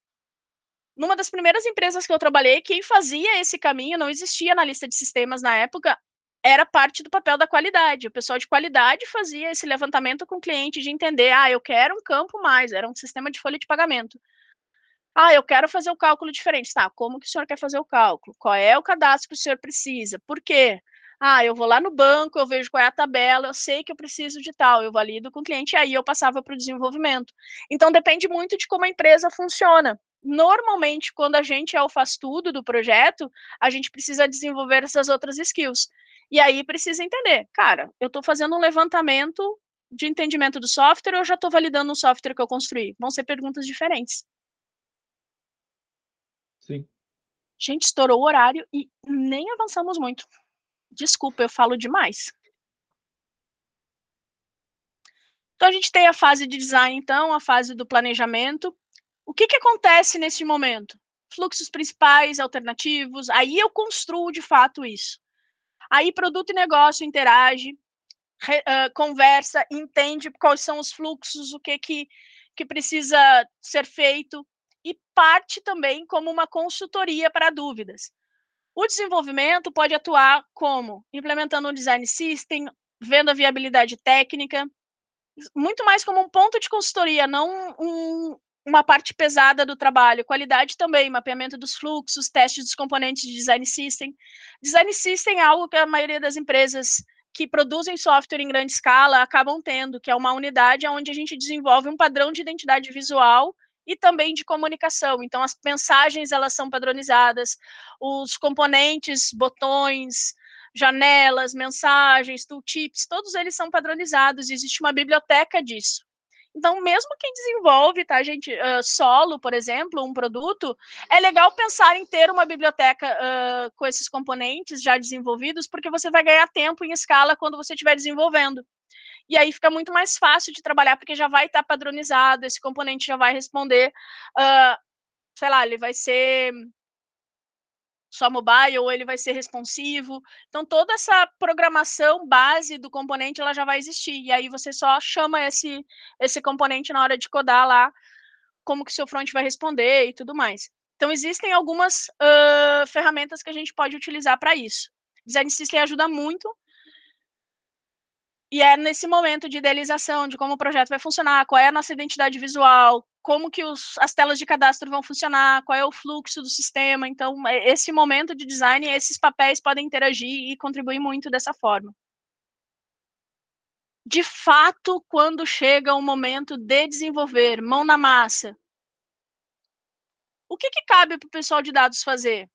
Numa das primeiras empresas que eu trabalhei, quem fazia esse caminho, não existia analista de sistemas na época, era parte do papel da qualidade. O pessoal de qualidade fazia esse levantamento com o cliente de entender, ah, eu quero um campo mais, era um sistema de folha de pagamento. Ah, eu quero fazer o cálculo diferente. Tá, como que o senhor quer fazer o cálculo? Qual é o cadastro que o senhor precisa? Por quê? Ah, eu vou lá no banco, eu vejo qual é a tabela, eu sei que eu preciso de tal, eu valido com o cliente, aí eu passava para o desenvolvimento. Então, depende muito de como a empresa funciona. Normalmente, quando a gente é o faz tudo do projeto, a gente precisa desenvolver essas outras skills. E aí precisa entender, cara, eu estou fazendo um levantamento de entendimento do software ou eu já estou validando o software que eu construí? Vão ser perguntas diferentes. Sim. Gente, estourou o horário e nem avançamos muito. Desculpa, eu falo demais. Então, a gente tem a fase de design, então, a fase do planejamento. O que, que acontece nesse momento? Fluxos principais, alternativos, aí eu construo de fato isso. Aí produto e negócio interage, re, uh, conversa, entende quais são os fluxos, o que, que, que precisa ser feito, e parte também como uma consultoria para dúvidas. O desenvolvimento pode atuar como implementando um design system, vendo a viabilidade técnica, muito mais como um ponto de consultoria, não um, uma parte pesada do trabalho, qualidade também, mapeamento dos fluxos, testes dos componentes de design system. Design system é algo que a maioria das empresas que produzem software em grande escala acabam tendo, que é uma unidade onde a gente desenvolve um padrão de identidade visual e também de comunicação. Então as mensagens elas são padronizadas, os componentes, botões, janelas, mensagens, tooltips, todos eles são padronizados, existe uma biblioteca disso. Então, mesmo quem desenvolve, tá, gente, uh, solo, por exemplo, um produto, é legal pensar em ter uma biblioteca uh, com esses componentes já desenvolvidos, porque você vai ganhar tempo em escala quando você estiver desenvolvendo. E aí fica muito mais fácil de trabalhar, porque já vai estar tá padronizado, esse componente já vai responder, uh, sei lá, ele vai ser só mobile ou ele vai ser responsivo. Então toda essa programação base do componente ela já vai existir e aí você só chama esse esse componente na hora de codar lá como que seu front vai responder e tudo mais. Então existem algumas uh, ferramentas que a gente pode utilizar para isso. Design System ajuda muito e é nesse momento de idealização de como o projeto vai funcionar, qual é a nossa identidade visual, como que os, as telas de cadastro vão funcionar, qual é o fluxo do sistema. Então, é, esse momento de design, esses papéis podem interagir e contribuir muito dessa forma. De fato, quando chega o momento de desenvolver, mão na massa, o que, que cabe para o pessoal de dados fazer?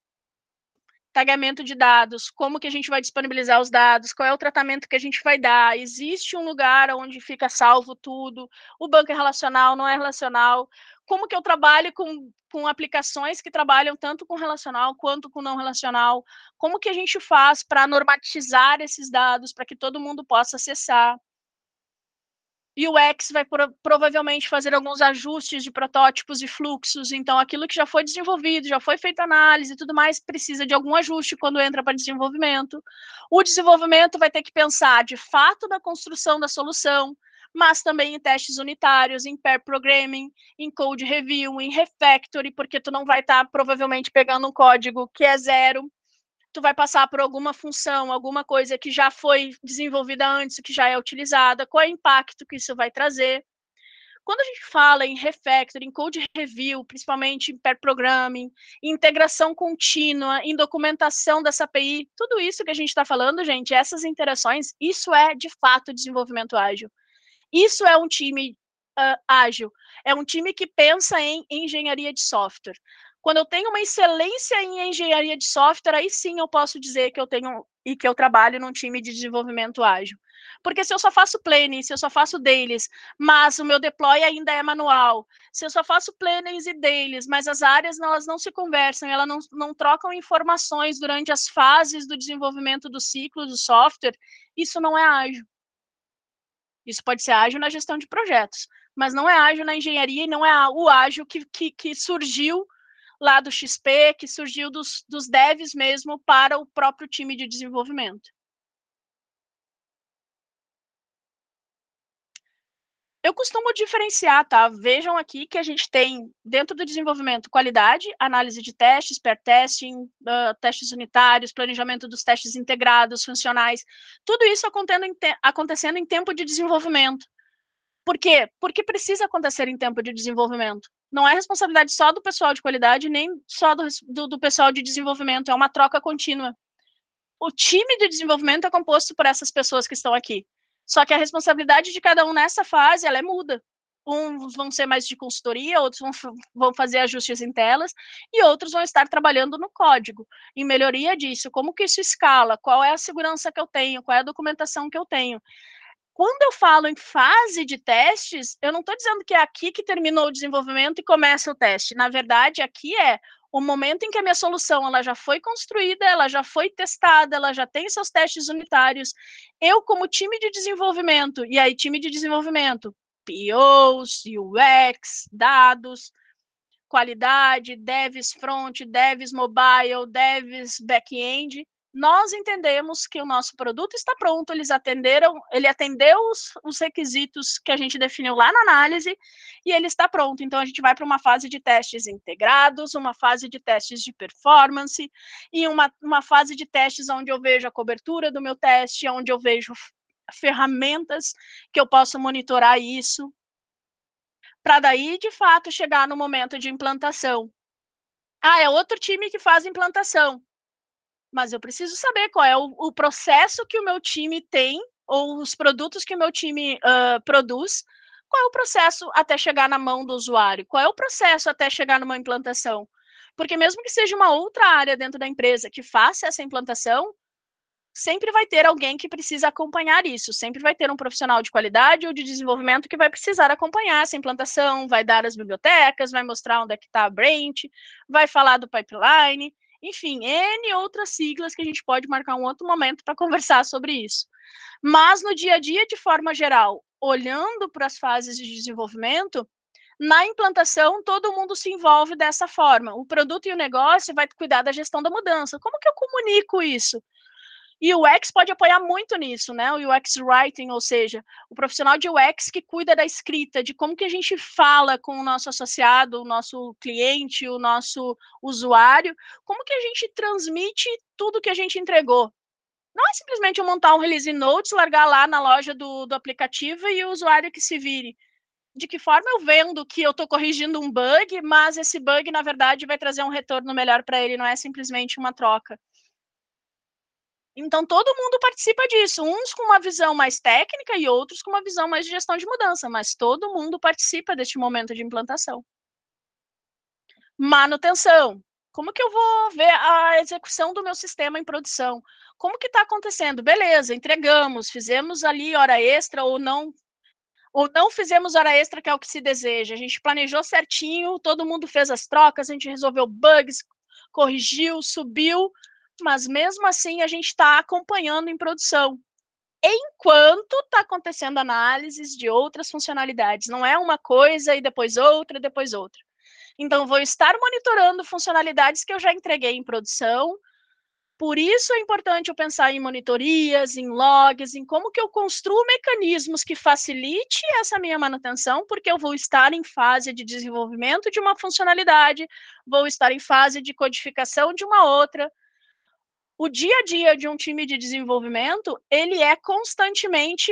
Tagamento de dados, como que a gente vai disponibilizar os dados, qual é o tratamento que a gente vai dar, existe um lugar onde fica salvo tudo, o banco é relacional, não é relacional, como que eu trabalho com, com aplicações que trabalham tanto com relacional quanto com não relacional, como que a gente faz para normatizar esses dados, para que todo mundo possa acessar, e o X vai pro, provavelmente fazer alguns ajustes de protótipos e fluxos. Então, aquilo que já foi desenvolvido, já foi feita análise e tudo mais, precisa de algum ajuste quando entra para desenvolvimento. O desenvolvimento vai ter que pensar de fato na construção da solução, mas também em testes unitários, em pair programming, em code review, em refactory, porque tu não vai estar tá, provavelmente pegando um código que é zero tu vai passar por alguma função, alguma coisa que já foi desenvolvida antes, que já é utilizada, qual é o impacto que isso vai trazer. Quando a gente fala em refactor, em code review, principalmente em pair programming, integração contínua, em documentação dessa API, tudo isso que a gente está falando, gente, essas interações, isso é de fato desenvolvimento ágil. Isso é um time uh, ágil. É um time que pensa em engenharia de software. Quando eu tenho uma excelência em engenharia de software, aí sim eu posso dizer que eu tenho e que eu trabalho num time de desenvolvimento ágil. Porque se eu só faço planning, se eu só faço dailies, mas o meu deploy ainda é manual, se eu só faço plannings e dailies, mas as áreas elas não se conversam, elas não, não trocam informações durante as fases do desenvolvimento do ciclo do software, isso não é ágil. Isso pode ser ágil na gestão de projetos, mas não é ágil na engenharia e não é o ágil que, que, que surgiu lá do XP, que surgiu dos, dos devs mesmo para o próprio time de desenvolvimento. Eu costumo diferenciar, tá? Vejam aqui que a gente tem dentro do desenvolvimento qualidade, análise de testes, pair testing, uh, testes unitários, planejamento dos testes integrados, funcionais, tudo isso acontecendo em, acontecendo em tempo de desenvolvimento. Por quê? Porque precisa acontecer em tempo de desenvolvimento. Não é responsabilidade só do pessoal de qualidade, nem só do, do, do pessoal de desenvolvimento, é uma troca contínua. O time de desenvolvimento é composto por essas pessoas que estão aqui. Só que a responsabilidade de cada um nessa fase, ela é muda. Uns vão ser mais de consultoria, outros vão, vão fazer ajustes em telas, e outros vão estar trabalhando no código, em melhoria disso, como que isso escala, qual é a segurança que eu tenho, qual é a documentação que eu tenho. Quando eu falo em fase de testes, eu não estou dizendo que é aqui que terminou o desenvolvimento e começa o teste. Na verdade, aqui é o momento em que a minha solução ela já foi construída, ela já foi testada, ela já tem seus testes unitários. Eu, como time de desenvolvimento, e aí time de desenvolvimento, POs, UX, dados, qualidade, devs front, devs mobile, devs back-end, nós entendemos que o nosso produto está pronto, eles atenderam, ele atendeu os, os, requisitos que a gente definiu lá na análise e ele está pronto. Então a gente vai para uma fase de testes integrados, uma fase de testes de performance e uma, uma fase de testes onde eu vejo a cobertura do meu teste, onde eu vejo ferramentas que eu posso monitorar isso, para daí de fato chegar no momento de implantação. Ah, é outro time que faz implantação mas eu preciso saber qual é o, o processo que o meu time tem, ou os produtos que o meu time uh, produz, qual é o processo até chegar na mão do usuário, qual é o processo até chegar numa implantação. Porque mesmo que seja uma outra área dentro da empresa que faça essa implantação, sempre vai ter alguém que precisa acompanhar isso, sempre vai ter um profissional de qualidade ou de desenvolvimento que vai precisar acompanhar essa implantação, vai dar as bibliotecas, vai mostrar onde é que está a branch, vai falar do pipeline, enfim, N outras siglas que a gente pode marcar um outro momento para [LAUGHS] conversar sobre isso. Mas no dia a dia, de forma geral, olhando para as fases de desenvolvimento, na implantação, todo mundo se envolve dessa forma. O produto e o negócio vai cuidar da gestão da mudança. Como que eu comunico isso? E o UX pode apoiar muito nisso, né? O UX Writing, ou seja, o profissional de UX que cuida da escrita, de como que a gente fala com o nosso associado, o nosso cliente, o nosso usuário, como que a gente transmite tudo que a gente entregou. Não é simplesmente eu montar um release notes, largar lá na loja do, do aplicativo e o usuário que se vire. De que forma eu vendo que eu estou corrigindo um bug, mas esse bug, na verdade, vai trazer um retorno melhor para ele, não é simplesmente uma troca. Então, todo mundo participa disso, uns com uma visão mais técnica e outros com uma visão mais de gestão de mudança, mas todo mundo participa deste momento de implantação. Manutenção. Como que eu vou ver a execução do meu sistema em produção? Como que está acontecendo? Beleza, entregamos, fizemos ali hora extra ou não, ou não fizemos hora extra, que é o que se deseja. A gente planejou certinho, todo mundo fez as trocas, a gente resolveu bugs, corrigiu, subiu, mas mesmo assim a gente está acompanhando em produção. Enquanto está acontecendo análises de outras funcionalidades. Não é uma coisa e depois outra, depois outra. Então, vou estar monitorando funcionalidades que eu já entreguei em produção. Por isso é importante eu pensar em monitorias, em logs, em como que eu construo mecanismos que facilite essa minha manutenção, porque eu vou estar em fase de desenvolvimento de uma funcionalidade, vou estar em fase de codificação de uma outra, o dia a dia de um time de desenvolvimento, ele é constantemente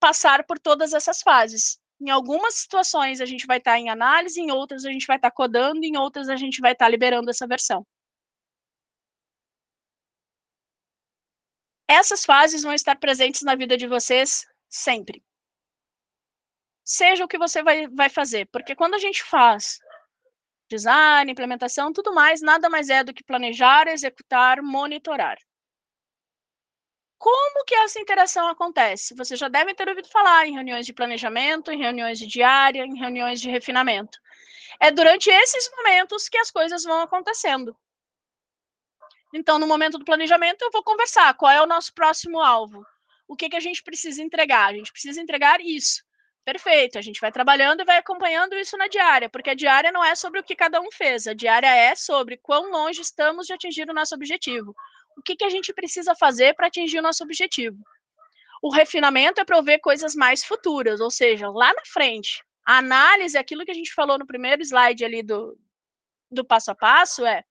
passar por todas essas fases. Em algumas situações a gente vai estar em análise, em outras a gente vai estar codando, em outras a gente vai estar liberando essa versão. Essas fases vão estar presentes na vida de vocês sempre. Seja o que você vai, vai fazer, porque quando a gente faz design, implementação, tudo mais, nada mais é do que planejar, executar, monitorar. Como que essa interação acontece? Você já deve ter ouvido falar em reuniões de planejamento, em reuniões de diária, em reuniões de refinamento. É durante esses momentos que as coisas vão acontecendo. Então, no momento do planejamento, eu vou conversar qual é o nosso próximo alvo. O que, que a gente precisa entregar? A gente precisa entregar isso. Perfeito, a gente vai trabalhando e vai acompanhando isso na diária, porque a diária não é sobre o que cada um fez, a diária é sobre quão longe estamos de atingir o nosso objetivo. O que, que a gente precisa fazer para atingir o nosso objetivo? O refinamento é para eu ver coisas mais futuras, ou seja, lá na frente. A análise, aquilo que a gente falou no primeiro slide ali do, do passo a passo, é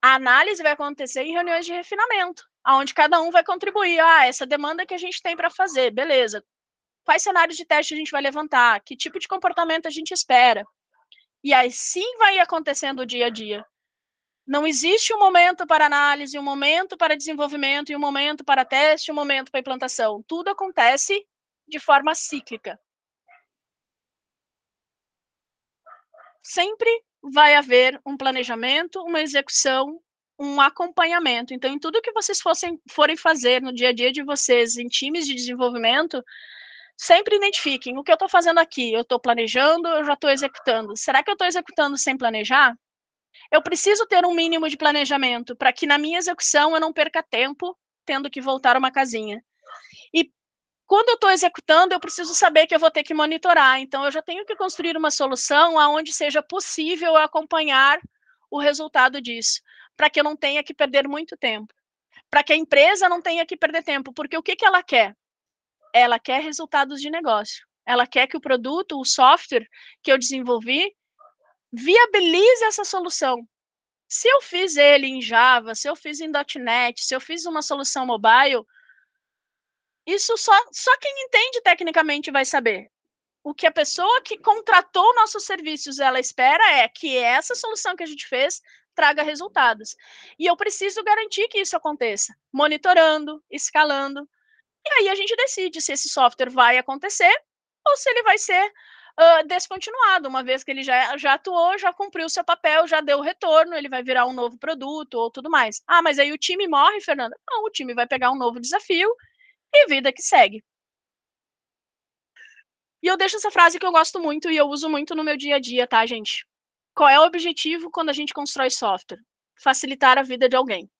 a análise vai acontecer em reuniões de refinamento, onde cada um vai contribuir. Ah, essa demanda que a gente tem para fazer, beleza. Quais cenários de teste a gente vai levantar? Que tipo de comportamento a gente espera? E aí sim vai acontecendo o dia a dia. Não existe um momento para análise, um momento para desenvolvimento, e um momento para teste, um momento para implantação. Tudo acontece de forma cíclica. Sempre vai haver um planejamento, uma execução, um acompanhamento. Então, em tudo que vocês fossem, forem fazer no dia a dia de vocês, em times de desenvolvimento, sempre identifiquem o que eu estou fazendo aqui. Eu estou planejando, eu já estou executando. Será que eu estou executando sem planejar? Eu preciso ter um mínimo de planejamento para que na minha execução eu não perca tempo tendo que voltar uma casinha. E quando eu estou executando, eu preciso saber que eu vou ter que monitorar. Então, eu já tenho que construir uma solução aonde seja possível acompanhar o resultado disso, para que eu não tenha que perder muito tempo, para que a empresa não tenha que perder tempo, porque o que, que ela quer? Ela quer resultados de negócio. Ela quer que o produto, o software que eu desenvolvi, viabilize essa solução. Se eu fiz ele em Java, se eu fiz em .NET, se eu fiz uma solução mobile, isso só, só quem entende tecnicamente vai saber. O que a pessoa que contratou nossos serviços ela espera é que essa solução que a gente fez traga resultados. E eu preciso garantir que isso aconteça, monitorando, escalando. E aí a gente decide se esse software vai acontecer ou se ele vai ser uh, descontinuado, uma vez que ele já, já atuou, já cumpriu seu papel, já deu retorno, ele vai virar um novo produto ou tudo mais. Ah, mas aí o time morre, Fernanda? Não, o time vai pegar um novo desafio e vida que segue. E eu deixo essa frase que eu gosto muito e eu uso muito no meu dia a dia, tá, gente? Qual é o objetivo quando a gente constrói software? Facilitar a vida de alguém.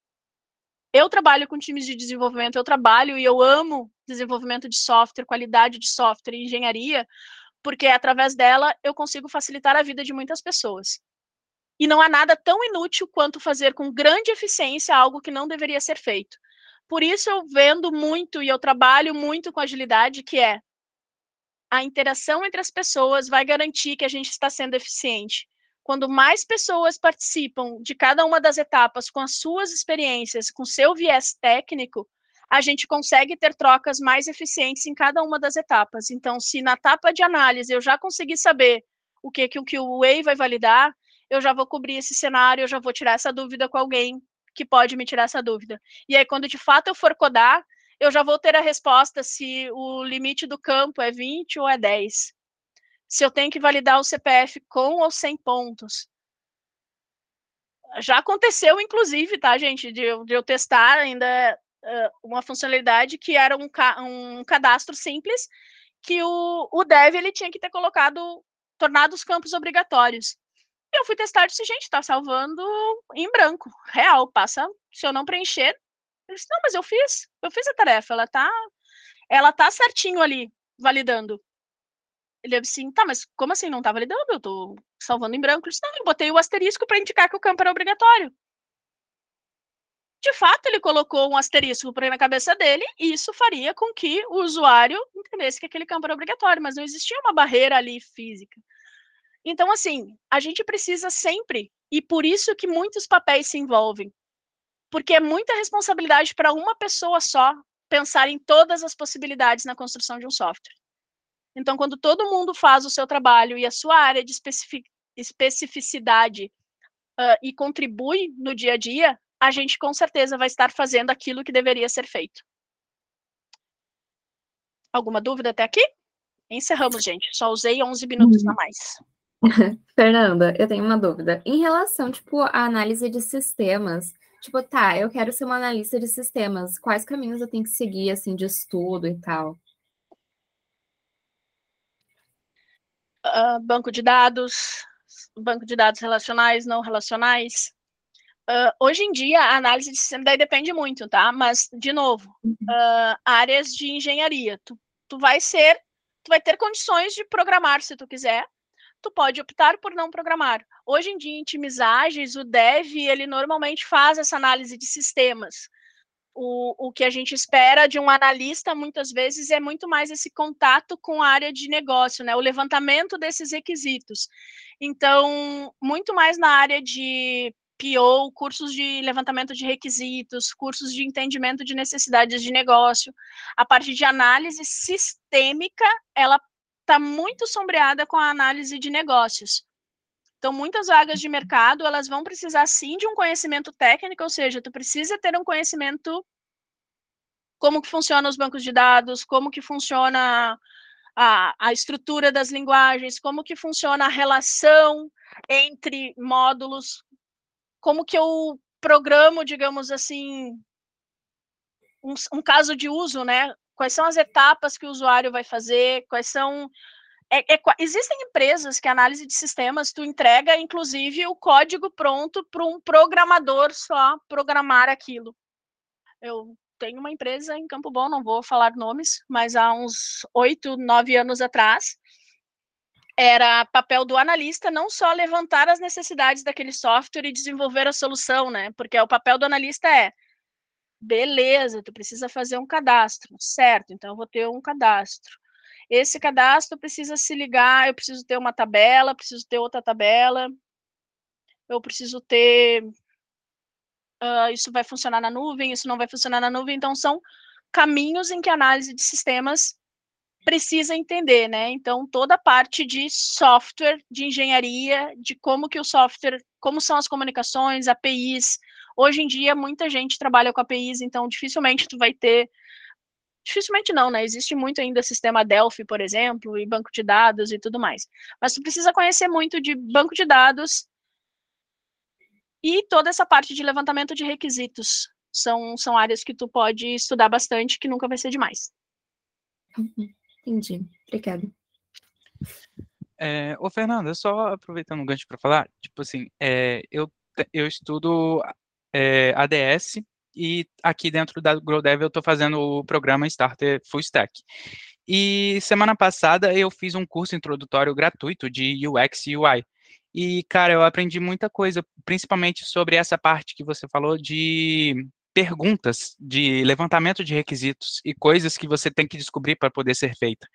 Eu trabalho com times de desenvolvimento, eu trabalho e eu amo desenvolvimento de software, qualidade de software engenharia, porque através dela eu consigo facilitar a vida de muitas pessoas. E não há nada tão inútil quanto fazer com grande eficiência algo que não deveria ser feito. Por isso eu vendo muito e eu trabalho muito com agilidade, que é a interação entre as pessoas vai garantir que a gente está sendo eficiente. Quando mais pessoas participam de cada uma das etapas com as suas experiências, com seu viés técnico, a gente consegue ter trocas mais eficientes em cada uma das etapas. Então, se na etapa de análise eu já consegui saber o que, que o QA vai validar, eu já vou cobrir esse cenário, eu já vou tirar essa dúvida com alguém que pode me tirar essa dúvida. E aí, quando de fato eu for codar, eu já vou ter a resposta se o limite do campo é 20 ou é 10. Se eu tenho que validar o CPF com ou sem pontos. Já aconteceu, inclusive, tá, gente, de eu, de eu testar ainda uh, uma funcionalidade que era um, ca um cadastro simples, que o, o dev ele tinha que ter colocado, tornado os campos obrigatórios. Eu fui testar e disse, gente, tá salvando em branco, real, passa, se eu não preencher. Eu disse, não, mas eu fiz, eu fiz a tarefa, ela tá, ela tá certinho ali, validando. Ele disse assim, tá, mas como assim não tá validando? Eu tô salvando em branco. Ele disse, não, eu botei o asterisco para indicar que o campo era obrigatório. De fato, ele colocou um asterisco na cabeça dele, e isso faria com que o usuário entendesse que aquele campo era obrigatório, mas não existia uma barreira ali física. Então, assim, a gente precisa sempre, e por isso que muitos papéis se envolvem, porque é muita responsabilidade para uma pessoa só pensar em todas as possibilidades na construção de um software. Então, quando todo mundo faz o seu trabalho e a sua área de especificidade uh, e contribui no dia a dia, a gente com certeza vai estar fazendo aquilo que deveria ser feito. Alguma dúvida até aqui? Encerramos, gente. Só usei 11 minutos a mais. [LAUGHS] Fernanda, eu tenho uma dúvida. Em relação, tipo, à análise de sistemas, tipo, tá, eu quero ser uma analista de sistemas, quais caminhos eu tenho que seguir, assim, de estudo e tal? Uh, banco de dados, banco de dados relacionais, não relacionais. Uh, hoje em dia, a análise de sistema daí depende muito, tá? Mas, de novo, uh, áreas de engenharia. Tu, tu vai ser, tu vai ter condições de programar se tu quiser, tu pode optar por não programar. Hoje em dia, em times ágeis, o dev, ele normalmente faz essa análise de sistemas. O, o que a gente espera de um analista, muitas vezes, é muito mais esse contato com a área de negócio, né? O levantamento desses requisitos. Então, muito mais na área de PO, cursos de levantamento de requisitos, cursos de entendimento de necessidades de negócio. A parte de análise sistêmica, ela está muito sombreada com a análise de negócios. Então, muitas vagas de mercado, elas vão precisar sim de um conhecimento técnico, ou seja, tu precisa ter um conhecimento como que funcionam os bancos de dados, como que funciona a, a estrutura das linguagens, como que funciona a relação entre módulos, como que eu programo, digamos assim, um, um caso de uso, né? Quais são as etapas que o usuário vai fazer, quais são é, é, existem empresas que análise de sistemas tu entrega, inclusive, o código pronto para um programador só programar aquilo. Eu tenho uma empresa em Campo Bom, não vou falar nomes, mas há uns oito, nove anos atrás, era papel do analista não só levantar as necessidades daquele software e desenvolver a solução, né? Porque o papel do analista é beleza, tu precisa fazer um cadastro, certo? Então eu vou ter um cadastro esse cadastro precisa se ligar, eu preciso ter uma tabela, preciso ter outra tabela, eu preciso ter. Uh, isso vai funcionar na nuvem, isso não vai funcionar na nuvem. Então, são caminhos em que a análise de sistemas precisa entender, né? Então, toda a parte de software, de engenharia, de como que o software, como são as comunicações, APIs. Hoje em dia, muita gente trabalha com APIs, então dificilmente tu vai ter Dificilmente não, né? Existe muito ainda sistema Delphi, por exemplo, e banco de dados e tudo mais. Mas tu precisa conhecer muito de banco de dados e toda essa parte de levantamento de requisitos. São, são áreas que tu pode estudar bastante, que nunca vai ser demais. Uhum. Entendi. Obrigada. É, ô, Fernanda, só aproveitando o gancho para falar, tipo assim, é, eu, eu estudo é, ADS e aqui dentro da GrowDev eu estou fazendo o programa Starter Full Stack. E semana passada eu fiz um curso introdutório gratuito de UX e UI. E, cara, eu aprendi muita coisa, principalmente sobre essa parte que você falou de perguntas, de levantamento de requisitos e coisas que você tem que descobrir para poder ser feita.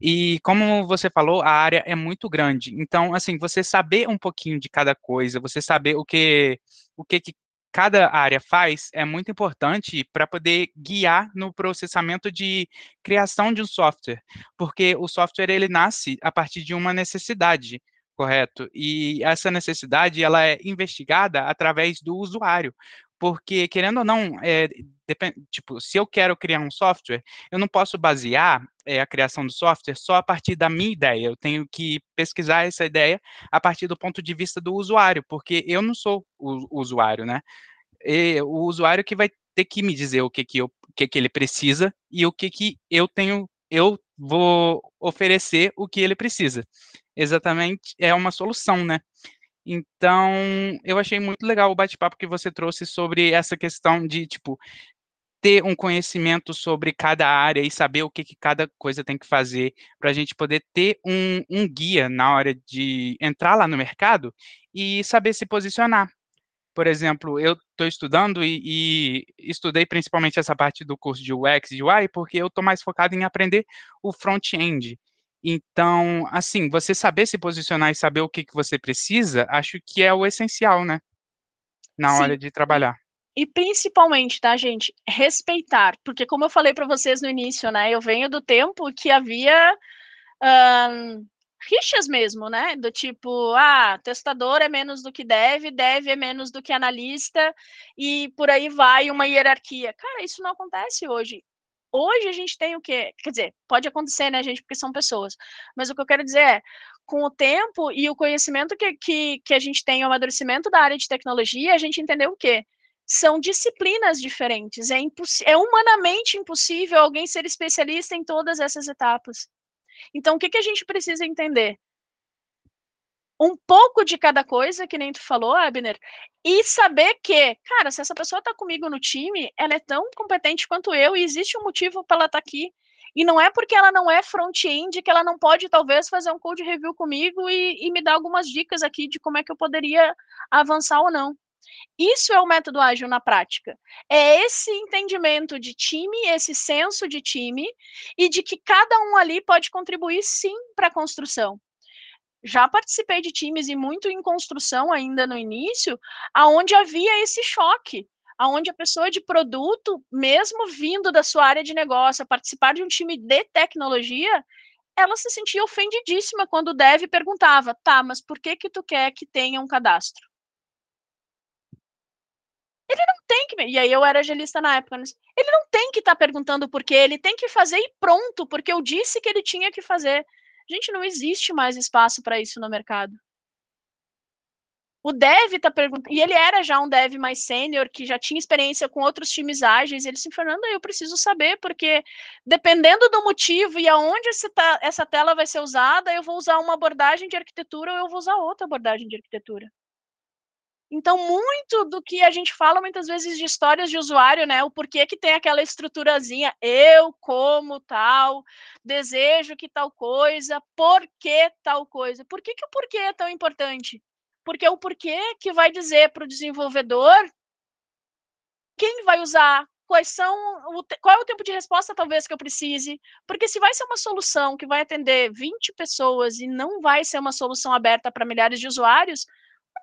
E como você falou, a área é muito grande. Então, assim, você saber um pouquinho de cada coisa, você saber o que o que, que cada área faz é muito importante para poder guiar no processamento de criação de um software, porque o software ele nasce a partir de uma necessidade, correto? E essa necessidade ela é investigada através do usuário, porque querendo ou não, é, depend, tipo, se eu quero criar um software, eu não posso basear é, a criação do software só a partir da minha ideia. Eu tenho que pesquisar essa ideia a partir do ponto de vista do usuário, porque eu não sou o, o usuário, né? E o usuário que vai ter que me dizer o que que, eu, o que, que ele precisa e o que que eu tenho, eu vou oferecer o que ele precisa. Exatamente, é uma solução, né? Então, eu achei muito legal o bate-papo que você trouxe sobre essa questão de, tipo, ter um conhecimento sobre cada área e saber o que, que cada coisa tem que fazer, para a gente poder ter um, um guia na hora de entrar lá no mercado e saber se posicionar. Por exemplo, eu estou estudando e, e, estudei principalmente essa parte do curso de UX e UI, porque eu estou mais focado em aprender o front-end. Então, assim, você saber se posicionar e saber o que, que você precisa, acho que é o essencial, né? Na Sim. hora de trabalhar. E principalmente, tá, gente? Respeitar. Porque, como eu falei para vocês no início, né? Eu venho do tempo que havia rixas mesmo, né? Do tipo, ah, testador é menos do que deve, deve é menos do que analista, e por aí vai uma hierarquia. Cara, isso não acontece hoje. Hoje a gente tem o quê? Quer dizer, pode acontecer, né, gente, porque são pessoas. Mas o que eu quero dizer é, com o tempo e o conhecimento que, que, que a gente tem, o amadurecimento da área de tecnologia, a gente entendeu o quê? São disciplinas diferentes. É, é humanamente impossível alguém ser especialista em todas essas etapas. Então, o que, que a gente precisa entender? Um pouco de cada coisa, que nem tu falou, Abner, e saber que, cara, se essa pessoa tá comigo no time, ela é tão competente quanto eu e existe um motivo para ela estar tá aqui. E não é porque ela não é front-end que ela não pode, talvez, fazer um code review comigo e, e, me dar algumas dicas aqui de como é que eu poderia avançar ou não. Isso é o método ágil na prática. É esse entendimento de time, esse senso de time e de que cada um ali pode contribuir sim para a construção. Já participei de times e muito em construção ainda no início, aonde havia esse choque, aonde a pessoa de produto, mesmo vindo da sua área de negócio, participar de um time de tecnologia, ela se sentia ofendidíssima quando o dev perguntava, tá, mas por que que tu quer que tenha um cadastro? Ele não tem que. E aí eu era agilista na época. Ele não tem que estar tá perguntando por quê, ele tem que fazer e pronto, porque eu disse que ele tinha que fazer. Gente, não existe mais espaço para isso no mercado. O dev está perguntando, e ele era já um dev mais sênior, que já tinha experiência com outros times ágeis, ele disse, Fernanda, eu preciso saber, porque dependendo do motivo e aonde tá, essa tela vai ser usada, eu vou usar uma abordagem de arquitetura ou eu vou usar outra abordagem de arquitetura. Então, muito do que a gente fala muitas vezes de histórias de usuário, né? O porquê que tem aquela estruturazinha, eu como tal, desejo que tal coisa, por que tal coisa. Por que, que o porquê é tão importante? Porque o porquê que vai dizer para o desenvolvedor quem vai usar, quais são, o, qual é o tempo de resposta talvez que eu precise, porque se vai ser uma solução que vai atender 20 pessoas e não vai ser uma solução aberta para milhares de usuários,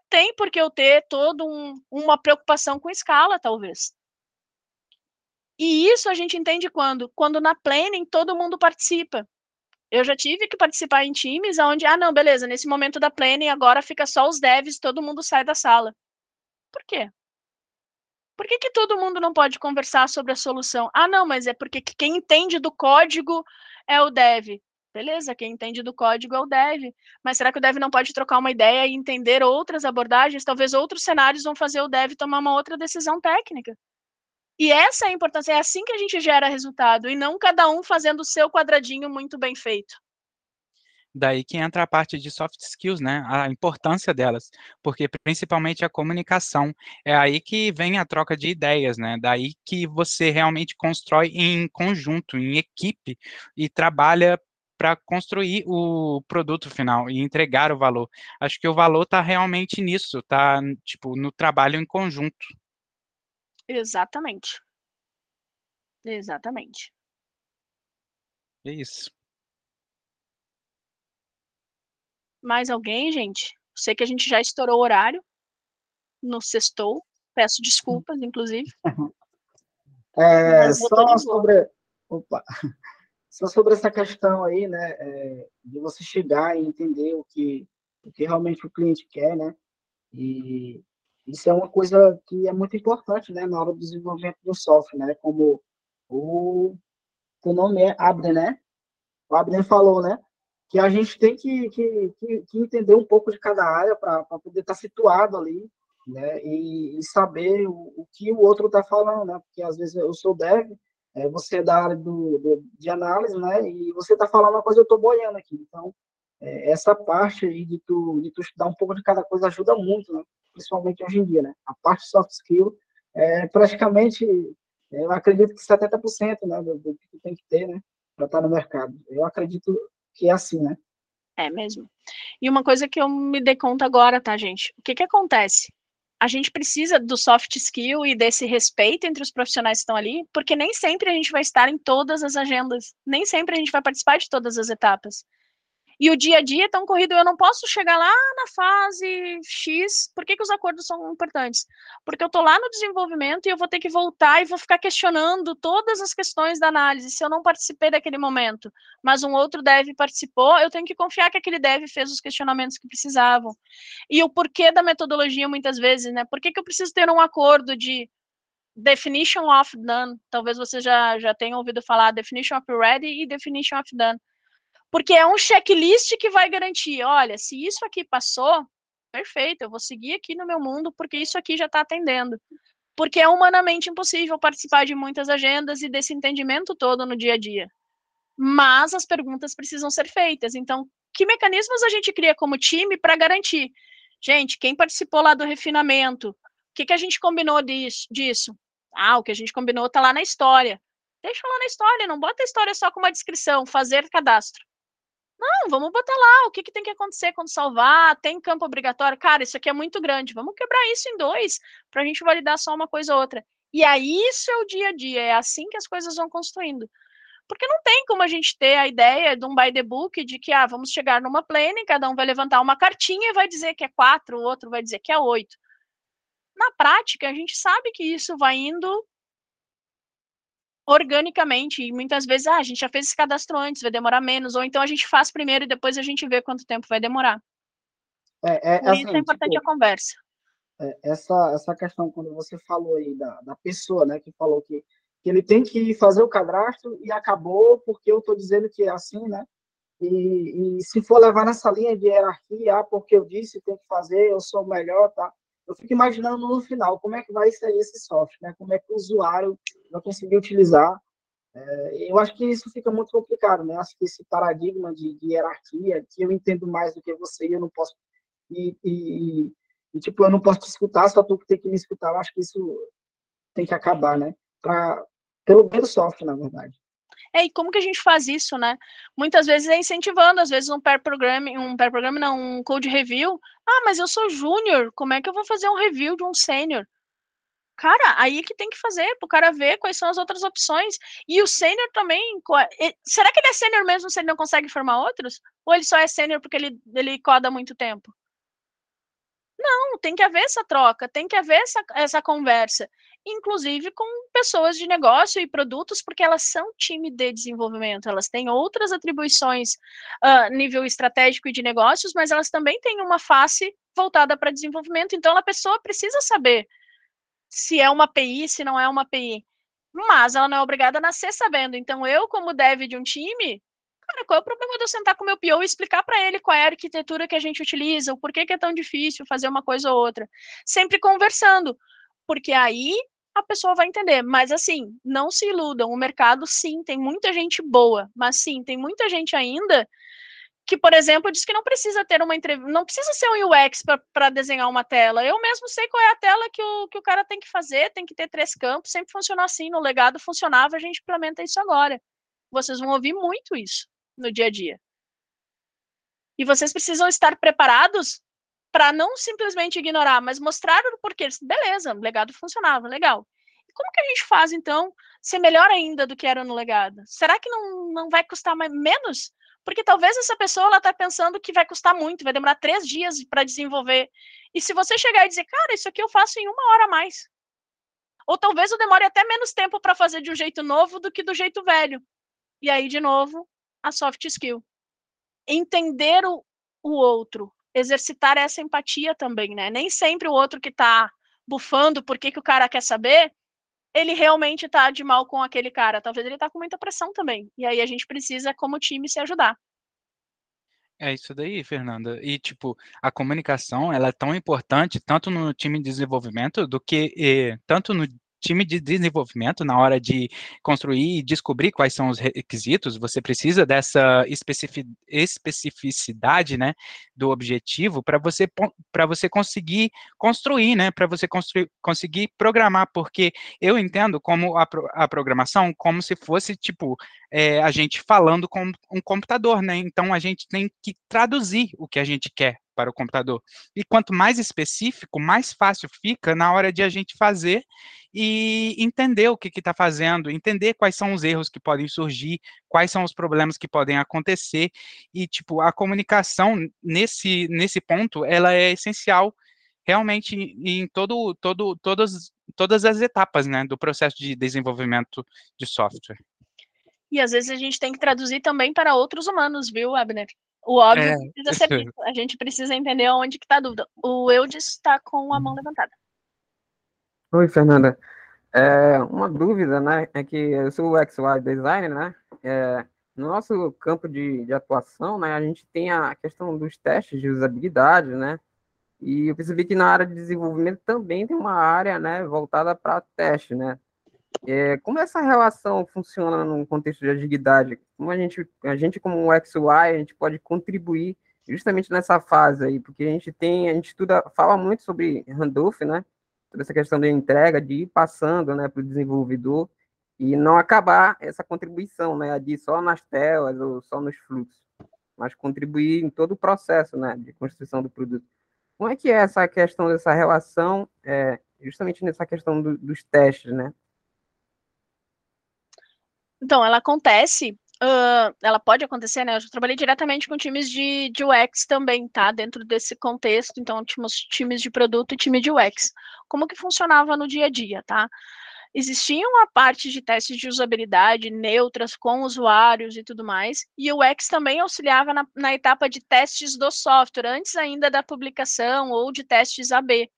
tem por que eu ter toda um, uma preocupação com escala, talvez. E isso a gente entende quando? Quando na planning todo mundo participa. Eu já tive que participar em times onde, ah, não, beleza, nesse momento da planning agora fica só os devs, todo mundo sai da sala. Por quê? Por que, que todo mundo não pode conversar sobre a solução? Ah, não, mas é porque quem entende do código é o dev. Beleza, quem entende do código é o dev. Mas será que o dev não pode trocar uma ideia e entender outras abordagens? Talvez outros cenários vão fazer o dev tomar uma outra decisão técnica. E essa é a importância, é assim que a gente gera resultado, e não cada um fazendo o seu quadradinho muito bem feito. Daí que entra a parte de soft skills, né? A importância delas, porque principalmente a comunicação é aí que vem a troca de ideias, né? Daí que você realmente constrói em conjunto, em equipe e trabalha para construir o produto final e entregar o valor. Acho que o valor está realmente nisso, está tipo no trabalho em conjunto. Exatamente. Exatamente. É isso. Mais alguém, gente? Sei que a gente já estourou o horário no sextou. Peço desculpas, inclusive. [LAUGHS] É, só sobre. Opa! Só sobre essa questão aí, né, é, de você chegar e entender o que, o que realmente o cliente quer, né, e isso é uma coisa que é muito importante, né, na hora do desenvolvimento do software, né, como o, o nome é Abner, né, o Abner falou, né, que a gente tem que, que, que, entender um pouco de cada área para poder estar tá situado ali, né, e, e saber o, o, que o outro está falando, né, porque às vezes eu sou dev, é, você é da área do, do, de análise, né? E você está falando uma coisa, eu estou boiando aqui. Então, é, essa parte aí de tu, de tu estudar um pouco de cada coisa ajuda muito, né? Principalmente hoje em dia, né? A parte soft skill é praticamente, eu acredito que 70% né, do, do que tem que ter, né? Para estar tá no mercado. Eu acredito que é assim, né? É mesmo. E uma coisa que eu me dei conta agora, tá, gente? O que que acontece? A gente precisa do soft skill e desse respeito entre os profissionais que estão ali, porque nem sempre a gente vai estar em todas as agendas, nem sempre a gente vai participar de todas as etapas. E o dia a dia é tão corrido, eu não posso chegar lá na fase X. Por que, que os acordos são importantes? Porque eu estou lá no desenvolvimento e eu vou ter que voltar e vou ficar questionando todas as questões da análise. Se eu não participei daquele momento, mas um outro dev participou, eu tenho que confiar que aquele dev fez os questionamentos que precisavam. E o porquê da metodologia, muitas vezes, né? Por que, que eu preciso ter um acordo de definition of done? Talvez você já, já tenha ouvido falar definition of ready e definition of done porque é um checklist que vai garantir, olha, se isso aqui passou, perfeito, eu vou seguir aqui no meu mundo, porque isso aqui já está atendendo. Porque é humanamente impossível participar de muitas agendas e desse entendimento todo no dia a dia. Mas as perguntas precisam ser feitas. Então, que mecanismos a gente cria como time para garantir? Gente, quem participou lá do refinamento? O que, que a gente combinou disso? Ah, o que a gente combinou está lá na história. Deixa lá na história, não bota a história só com uma descrição, fazer cadastro. Não, vamos botar lá o que, que tem que acontecer quando salvar, tem campo obrigatório. Cara, isso aqui é muito grande, vamos quebrar isso em dois para a gente validar só uma coisa ou outra. E aí isso é o dia a dia, é assim que as coisas vão construindo. Porque não tem como a gente ter a ideia de um by the book de que ah, vamos chegar numa plane, cada um vai levantar uma cartinha e vai dizer que é quatro, o outro vai dizer que é oito. Na prática, a gente sabe que isso vai indo organicamente, e muitas vezes, ah, a gente já fez esse cadastro antes, vai demorar menos, ou então a gente faz primeiro e depois a gente vê quanto tempo vai demorar. É, é, Por isso é assim, importante tipo, a conversa. é, essa, essa questão, quando você falou aí da, da pessoa, né, que falou que, que ele tem que fazer o cadastro e acabou porque eu estou dizendo que é assim, né, e, e se for levar nessa linha de hierarquia, ah, porque eu disse, tem que fazer, eu sou melhor, tá, eu fico imaginando no final como é que vai sair esse software, né? Como é que o usuário vai conseguir utilizar. É, eu acho que isso fica muito complicado, né? Acho que esse paradigma de, de hierarquia, que eu entendo mais do que você e eu não posso e, e, e, tipo eu não posso te escutar, só tu que tem que me escutar. Eu acho que isso tem que acabar, né? Para pelo do software, na verdade. É, e como que a gente faz isso, né? Muitas vezes é incentivando, às vezes um pair programming, um pair programming não, um code review. Ah, mas eu sou júnior, como é que eu vou fazer um review de um sênior? Cara, aí que tem que fazer, para o cara ver quais são as outras opções. E o sênior também, será que ele é sênior mesmo se ele não consegue formar outros? Ou ele só é sênior porque ele, ele coda muito tempo? Não, tem que haver essa troca, tem que haver essa, essa conversa inclusive com pessoas de negócio e produtos, porque elas são time de desenvolvimento, elas têm outras atribuições uh, nível estratégico e de negócios, mas elas também têm uma face voltada para desenvolvimento, então a pessoa precisa saber se é uma API, se não é uma API, mas ela não é obrigada a nascer sabendo, então eu, como dev de um time, cara, qual é o problema de eu sentar com o meu PO e explicar para ele qual é a arquitetura que a gente utiliza, o porquê que é tão difícil fazer uma coisa ou outra, sempre conversando, porque aí a pessoa vai entender. Mas assim, não se iludam. O mercado, sim, tem muita gente boa, mas sim, tem muita gente ainda que, por exemplo, diz que não precisa ter uma entrevista, não precisa ser um UX para desenhar uma tela. Eu mesmo sei qual é a tela que o, que o cara tem que fazer, tem que ter três campos, sempre funcionou assim. No legado funcionava, a gente implementa isso agora. Vocês vão ouvir muito isso no dia a dia. E vocês precisam estar preparados para não simplesmente ignorar, mas mostrar o porquê. Beleza, o legado funcionava, legal. E como que a gente faz, então, ser melhor ainda do que era no legado? Será que não, não vai custar mais, menos? Porque talvez essa pessoa está pensando que vai custar muito, vai demorar três dias para desenvolver. E se você chegar e dizer, cara, isso aqui eu faço em uma hora a mais. Ou talvez eu demore até menos tempo para fazer de um jeito novo do que do jeito velho. E aí, de novo, a soft skill. Entender o, o outro, exercitar essa empatia também, né? Nem sempre o outro que está bufando por que, que o cara quer saber, ele realmente está de mal com aquele cara. Talvez ele está com muita pressão também. E aí a gente precisa, como time, se ajudar. É isso daí, Fernanda. E, tipo, a comunicação, ela é tão importante, tanto no time de desenvolvimento, do que, eh, tanto no time de desenvolvimento, na hora de construir e descobrir quais são os requisitos, você precisa dessa especificidade, né, do objetivo para você para você conseguir construir, né, para você construir, conseguir programar, porque eu entendo como a, a programação como se fosse tipo é, a gente falando com um computador, né? Então a gente tem que traduzir o que a gente quer para o computador. E quanto mais específico, mais fácil fica na hora de a gente fazer e entender o que está fazendo, entender quais são os erros que podem surgir, quais são os problemas que podem acontecer. E, tipo, a comunicação nesse, nesse ponto, ela é essencial realmente em todo, todo, todas, todas as etapas né, do processo de desenvolvimento de software. E às vezes a gente tem que traduzir também para outros humanos, viu, Abner? O óbvio é, precisa ser visto. A gente precisa entender onde que está a dúvida. O Eudes está com a mão levantada. Oi, Fernanda. É, uma dúvida, né, é que eu sou XY designer, né, é, no nosso campo de, de, atuação, né, a gente tem a questão dos testes de usabilidade, né, e eu percebi que na área de desenvolvimento também tem uma área, né, voltada para teste, né, é, como essa relação funciona no contexto de agilidade? Como a gente, a gente como XY, a gente pode contribuir justamente nessa fase aí, porque a gente tem, a gente estuda, fala muito sobre handoff, né? Essa questão da entrega, de ir passando, né, para o desenvolvedor e não acabar essa contribuição, né, de só nas telas ou só nos fluxos. mas contribuir em todo o processo, né, de construção do produto. Como é que é essa questão dessa relação, é, justamente nessa questão do, dos testes, né? Então, ela acontece, uh, ela pode acontecer, né? Eu já trabalhei diretamente com times de, de UX também, tá? Dentro desse contexto, então, tínhamos times de produto e time de UX. Como que funcionava no dia a dia, tá? existiam a parte de testes de usabilidade neutras com usuários e tudo mais, e o UX também auxiliava na, na etapa de testes do software, antes ainda da publicação ou de testes AB.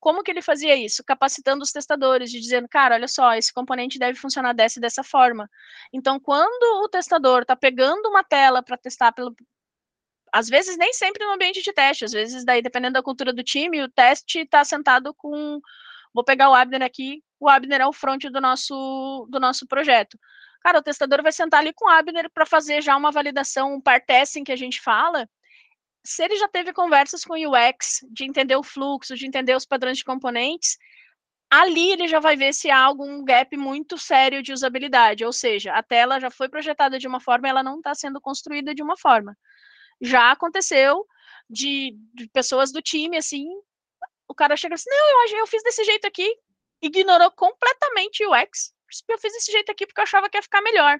Como que ele fazia isso? Capacitando os testadores, de dizendo, cara, olha só, esse componente deve funcionar dessa e dessa forma. Então, quando o testador está pegando uma tela para testar pelo, às vezes nem sempre no ambiente de teste, às vezes daí dependendo da cultura do time, o teste está sentado com Vou pegar o Abner aqui, o Abner é o front do nosso, do nosso projeto. Cara, o testador vai sentar ali com o Abner para fazer já uma validação, um par testing que a gente fala. Se ele já teve conversas com o UX, de entender o fluxo, de entender os padrões de componentes, ali ele já vai ver se há algum gap muito sério de usabilidade, ou seja, a tela já foi projetada de uma forma, ela não está sendo construída de uma forma. Já aconteceu de, de, pessoas do time, assim, o cara chega assim, não, eu, eu fiz desse jeito aqui, ignorou completamente o UX, eu fiz desse jeito aqui porque eu achava que ia ficar melhor.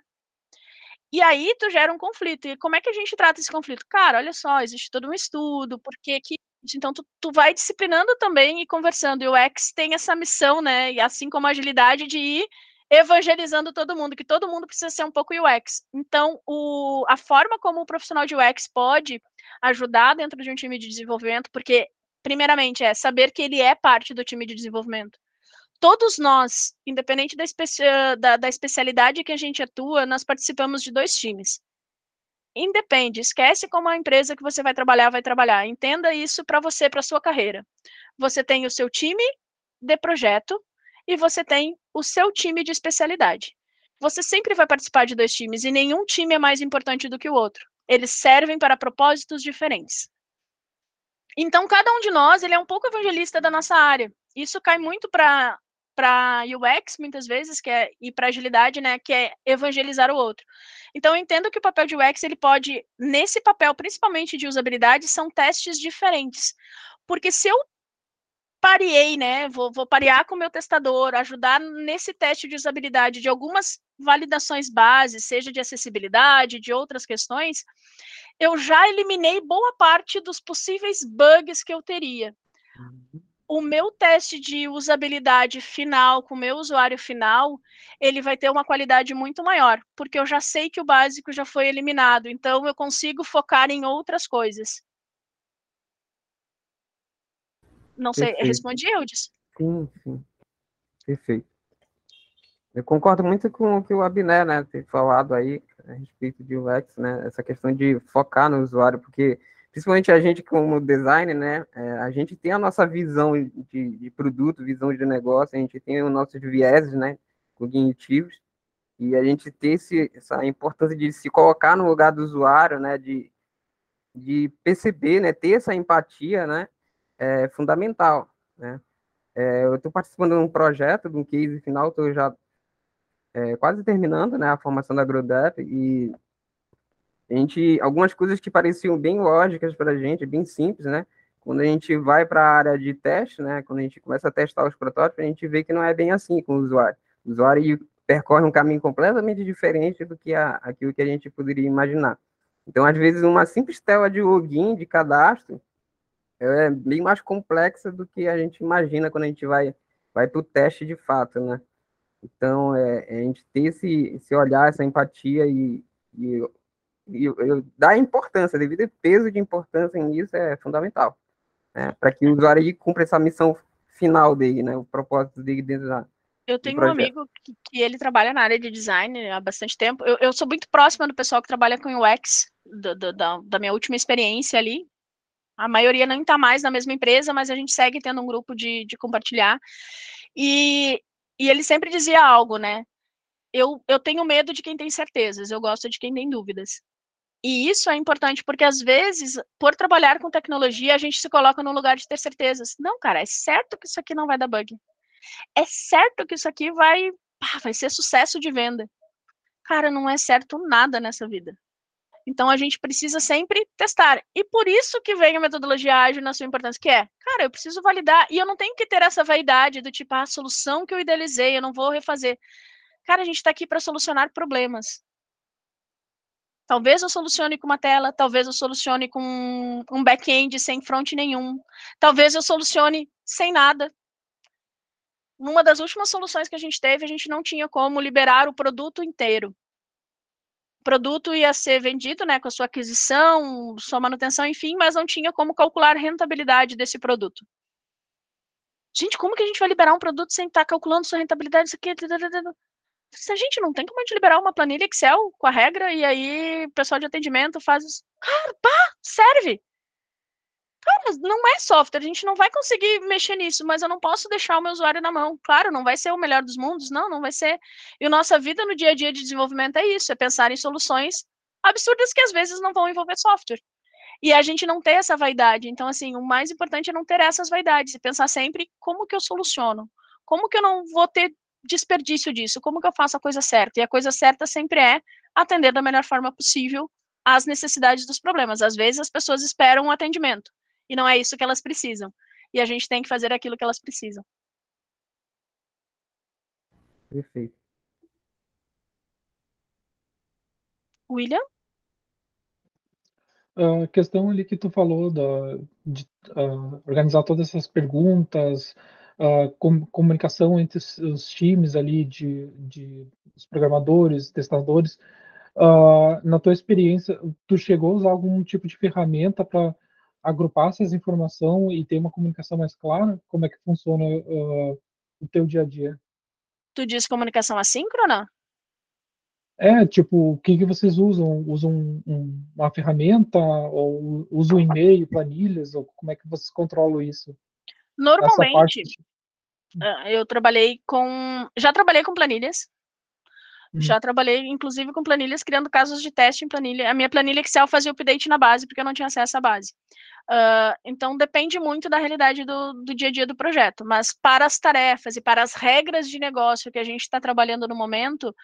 E aí tu gera um conflito. E como é que a gente trata esse conflito? Cara, olha só, existe todo um estudo, porque que então tu, tu vai disciplinando também e conversando. E o UX tem essa missão, né? E assim como a agilidade de ir evangelizando todo mundo, que todo mundo precisa ser um pouco UX. Então, o, a forma como o profissional de UX pode ajudar dentro de um time de desenvolvimento, porque primeiramente, é saber que ele é parte do time de desenvolvimento. Todos nós, independente da, da, da especialidade que a gente atua, nós participamos de dois times. Independe, esquece como a empresa que você vai trabalhar vai trabalhar. Entenda isso para você, para sua carreira. Você tem o seu time de projeto e você tem o seu time de especialidade. Você sempre vai participar de dois times e nenhum time é mais importante do que o outro. Eles servem para propósitos diferentes. Então, cada um de nós, ele é um pouco evangelista da nossa área. Isso cai muito para para UX muitas vezes, que é e para agilidade, né, que é evangelizar o outro. Então eu entendo que o papel de UX ele pode nesse papel, principalmente de usabilidade, são testes diferentes. Porque se eu pareei, né, vou, vou parear com o meu testador, ajudar nesse teste de usabilidade de algumas validações bases, seja de acessibilidade, de outras questões, eu já eliminei boa parte dos possíveis bugs que eu teria. O meu teste de usabilidade final com o meu usuário final, ele vai ter uma qualidade muito maior, porque eu já sei que o básico já foi eliminado, então eu consigo focar em outras coisas. Não sei, Perfeito. respondi, Eudes? Sim, sim. Perfeito. Eu concordo muito com o que o Abner, né, tem falado aí a respeito de UX, né, essa questão de focar no usuário, porque principalmente a gente como designer, né, é, a gente tem a nossa visão de, de, produto, visão de negócio, a gente tem os nossos vieses, né, cognitivos, e a gente tem esse, essa importância de se colocar no lugar do usuário, né, de, de perceber, né, ter essa empatia, né, é fundamental, né. É, eu estou participando de um projeto, de um case final, eu já é, quase terminando, né, a formação da AgroDev e a gente, algumas coisas que pareciam bem lógicas para a gente, bem simples, né, quando a gente vai para a área de teste, né, quando a gente começa a testar os protótipos, a gente vê que não é bem assim com o usuário. O usuário percorre um caminho completamente diferente do que a, aquilo que a gente poderia imaginar. Então, às vezes, uma simples tela de login, de cadastro, é bem mais complexa do que a gente imagina quando a gente vai, vai para o teste de fato, né? Então, é, é, a gente ter esse, esse olhar, essa empatia e, e, e, e dar importância, devido peso de importância nisso é fundamental, né? Para que o usuário aí cumpra essa missão final dele, né? O propósito dele dentro da. Eu tenho um amigo que, que, ele trabalha na área de design há bastante tempo. Eu, eu sou muito próxima do pessoal que trabalha com UX, do, do, da, da minha última experiência ali. A maioria não está mais na mesma empresa, mas a gente segue tendo um grupo de, de compartilhar. E e ele sempre dizia algo, né? Eu, eu tenho medo de quem tem certezas, eu gosto de quem tem dúvidas. E isso é importante porque, às vezes, por trabalhar com tecnologia, a gente se coloca no lugar de ter certezas. Não, cara, é certo que isso aqui não vai dar bug. É certo que isso aqui vai, vai ser sucesso de venda. Cara, não é certo nada nessa vida. Então a gente precisa sempre testar. E por isso que vem a metodologia ágil na sua importância, que é, cara, eu preciso validar e eu não tenho que ter essa vaidade do tipo, ah, a solução que eu idealizei, eu não vou refazer. Cara, a gente está aqui para solucionar problemas. Talvez eu solucione com uma tela, talvez eu solucione com um back-end sem front nenhum, talvez eu solucione sem nada. Numa das últimas soluções que a gente teve, a gente não tinha como liberar o produto inteiro. O produto ia ser vendido, né, com a sua aquisição, sua manutenção, enfim, mas não tinha como calcular a rentabilidade desse produto. Gente, como que a gente vai liberar um produto sem estar calculando sua rentabilidade? Isso aqui, se a gente não tem como a gente liberar uma planilha Excel com a regra e aí o pessoal de atendimento faz isso. Cara, pá, serve. Cara, não é software, a gente não vai conseguir mexer nisso, mas eu não posso deixar o meu usuário na mão. Claro, não vai ser o melhor dos mundos, não, não vai ser. E a nossa vida no dia a dia de desenvolvimento é isso, é pensar em soluções absurdas que às vezes não vão envolver software. E a gente não ter essa vaidade. Então, assim, o mais importante é não ter essas vaidades e pensar sempre como que eu soluciono. Como que eu não vou ter desperdício disso? Como que eu faço a coisa certa? E a coisa certa sempre é atender da melhor forma possível às necessidades dos problemas. Às vezes as pessoas esperam um atendimento e não é isso que elas precisam. E a gente tem que fazer aquilo que elas precisam. Perfeito. William? A questão ali que tu falou da, de uh, organizar todas essas perguntas, uh, com, comunicação entre os, os, times ali de, de os programadores, testadores. Uh, na tua experiência, tu chegou a usar algum tipo de ferramenta para agrupar essas informações e ter uma comunicação mais clara? Como é que funciona uh, o teu dia a dia? Tu diz comunicação assíncrona? É, tipo, o que, que vocês usam? Usam um, uma ferramenta ou usam e-mail, planilhas? Ou como é que vocês controlam isso? Normalmente, ah, eu trabalhei com. Já trabalhei com planilhas. Uhum. Já trabalhei, inclusive, com planilhas, criando casos de teste em planilha. A minha planilha Excel fazia update na base, porque eu não tinha acesso à base. Uh, então, depende muito da realidade do, do dia a dia do projeto. Mas para as tarefas e para as regras de negócio que a gente está trabalhando no momento,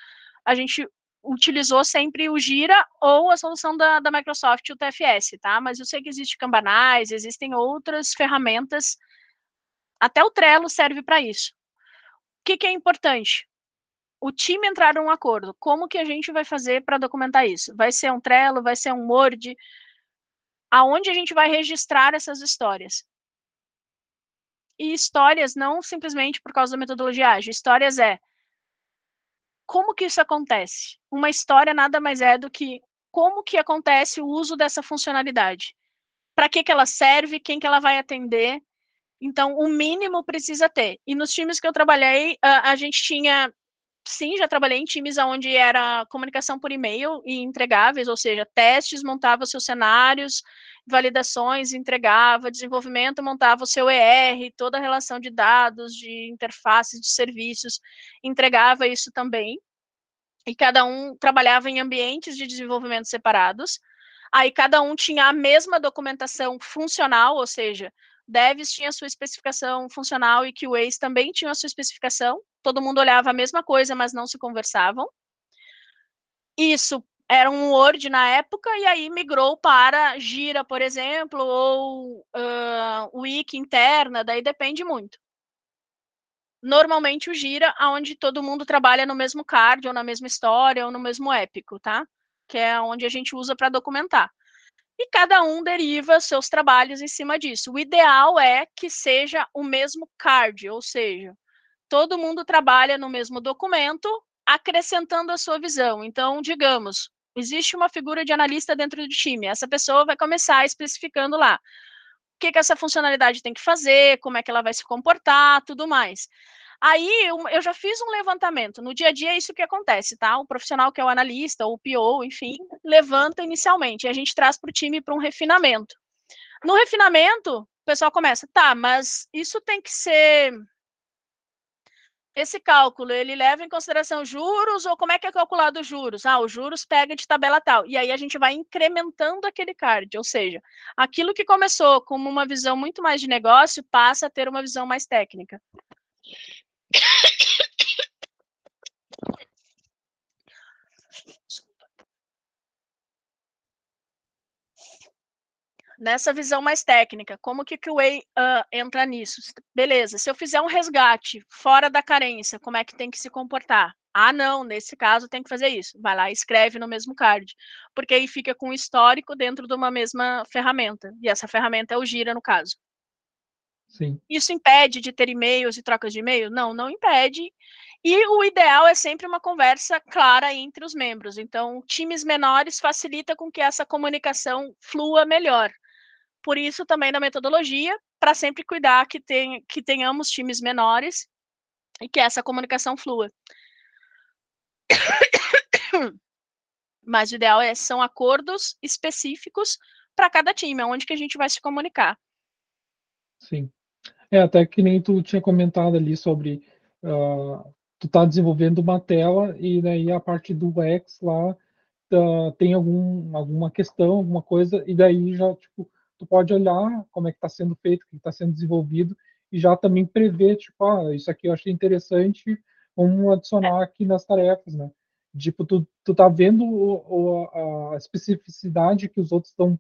a gente utilizou sempre o Gira ou a solução da, da Microsoft, o TFS, tá? Mas eu sei que existe Cambanais, existem outras ferramentas até o Trello serve para isso. O que, que é importante? O time entrar num acordo. Como que a gente vai fazer para documentar isso? Vai ser um Trello? Vai ser um Word? Aonde a gente vai registrar essas histórias? E histórias não simplesmente por causa da metodologia ágil. Histórias é como que isso acontece? Uma história nada mais é do que como que acontece o uso dessa funcionalidade. Para que, que ela serve, quem que ela vai atender, então, o mínimo precisa ter. E nos times que eu trabalhei, a, a gente tinha. Sim, já trabalhei em times onde era comunicação por e-mail e entregáveis, ou seja, testes, montava seus cenários, validações, entregava, desenvolvimento, montava o seu ER, toda a relação de dados, de interfaces, de serviços, entregava isso também. E cada um trabalhava em ambientes de desenvolvimento separados. Aí cada um tinha a mesma documentação funcional, ou seja, Devs tinha sua especificação funcional e QAs também tinham a sua especificação. Todo mundo olhava a mesma coisa, mas não se conversavam. Isso era um Word na época e aí migrou para Gira, por exemplo, ou uh, Wiki interna, daí depende muito. Normalmente o Gira, onde todo mundo trabalha no mesmo card, ou na mesma história, ou no mesmo épico, tá? Que é onde a gente usa para documentar e cada um deriva seus trabalhos em cima disso. O ideal é que seja o mesmo card, ou seja, todo mundo trabalha no mesmo documento, acrescentando a sua visão. Então, digamos, existe uma figura de analista dentro do time, essa pessoa vai começar especificando lá o que, que essa funcionalidade tem que fazer, como é que ela vai se comportar, tudo mais. Aí eu, já fiz um levantamento. No dia a dia é isso que acontece, tá? O profissional que é o analista, ou o PO, enfim, levanta inicialmente. E a gente traz para o time para um refinamento. No refinamento, o pessoal começa, tá, mas isso tem que ser. Esse cálculo, ele leva em consideração juros ou como é que é calculado os juros? Ah, os juros pega de tabela tal. E aí a gente vai incrementando aquele card, ou seja, aquilo que começou como uma visão muito mais de negócio passa a ter uma visão mais técnica. Nessa visão mais técnica, como que o QA uh, entra nisso? Beleza, se eu fizer um resgate fora da carência, como é que tem que se comportar? Ah, não, nesse caso tem que fazer isso. Vai lá e escreve no mesmo card, porque aí fica com o histórico dentro de uma mesma ferramenta, e essa ferramenta é o Gira, no caso. Sim. Isso impede de ter e-mails e trocas de e-mail? Não, não impede. E o ideal é sempre uma conversa clara entre os membros. Então, times menores facilita com que essa comunicação flua melhor. Por isso, também na metodologia, para sempre cuidar que, tem, que tenhamos times menores e que essa comunicação flua. Mas o ideal é, são acordos específicos para cada time, onde que a gente vai se comunicar. Sim. É, até que nem tu tinha comentado ali sobre uh, tu tá desenvolvendo uma tela e daí a parte do X lá uh, tem algum, alguma questão, alguma coisa, e daí já, tipo, tu pode olhar como é que está sendo feito, o que está sendo desenvolvido, e já também prever, tipo, ah, isso aqui eu achei interessante, vamos adicionar aqui nas tarefas, né? Tipo, tu, tu tá vendo o, o, a especificidade que os outros estão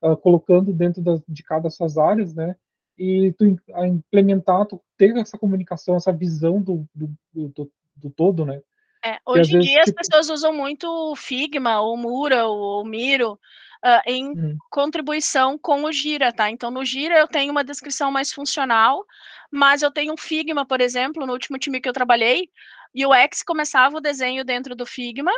uh, colocando dentro da, de cada dessas áreas, né? E tu implementar, tu ter essa comunicação, essa visão do, do, do, do todo, né? É, hoje em dia tipo... as pessoas usam muito o Figma, ou Mural, ou Miro, uh, em hum. contribuição com o Gira, tá? Então, no Gira eu tenho uma descrição mais funcional, mas eu tenho um Figma, por exemplo, no último time que eu trabalhei, e o X começava o desenho dentro do Figma,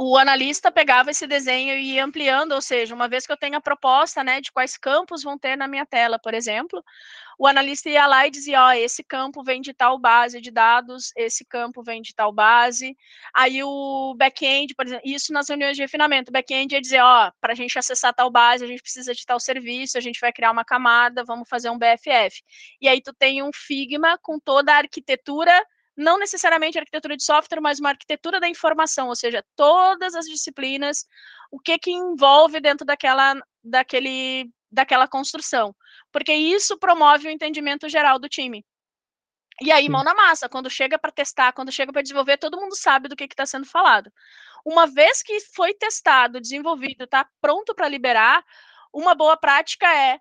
o analista pegava esse desenho e ia ampliando, ou seja, uma vez que eu tenho a proposta, né, de quais campos vão ter na minha tela, por exemplo, o analista ia lá e dizia, ó, esse campo vem de tal base de dados, esse campo vem de tal base, aí o back-end, por exemplo, isso nas reuniões de refinamento, o back-end ia dizer, ó, para a gente acessar tal base, a gente precisa de tal serviço, a gente vai criar uma camada, vamos fazer um BFF. E aí tu tem um Figma com toda a arquitetura não necessariamente arquitetura de software, mas uma arquitetura da informação, ou seja, todas as disciplinas, o que que envolve dentro daquela, daquele, daquela construção, porque isso promove o entendimento geral do time. E aí, mão na massa, quando chega para testar, quando chega para desenvolver, todo mundo sabe do que está sendo falado. Uma vez que foi testado, desenvolvido, está pronto para liberar, uma boa prática é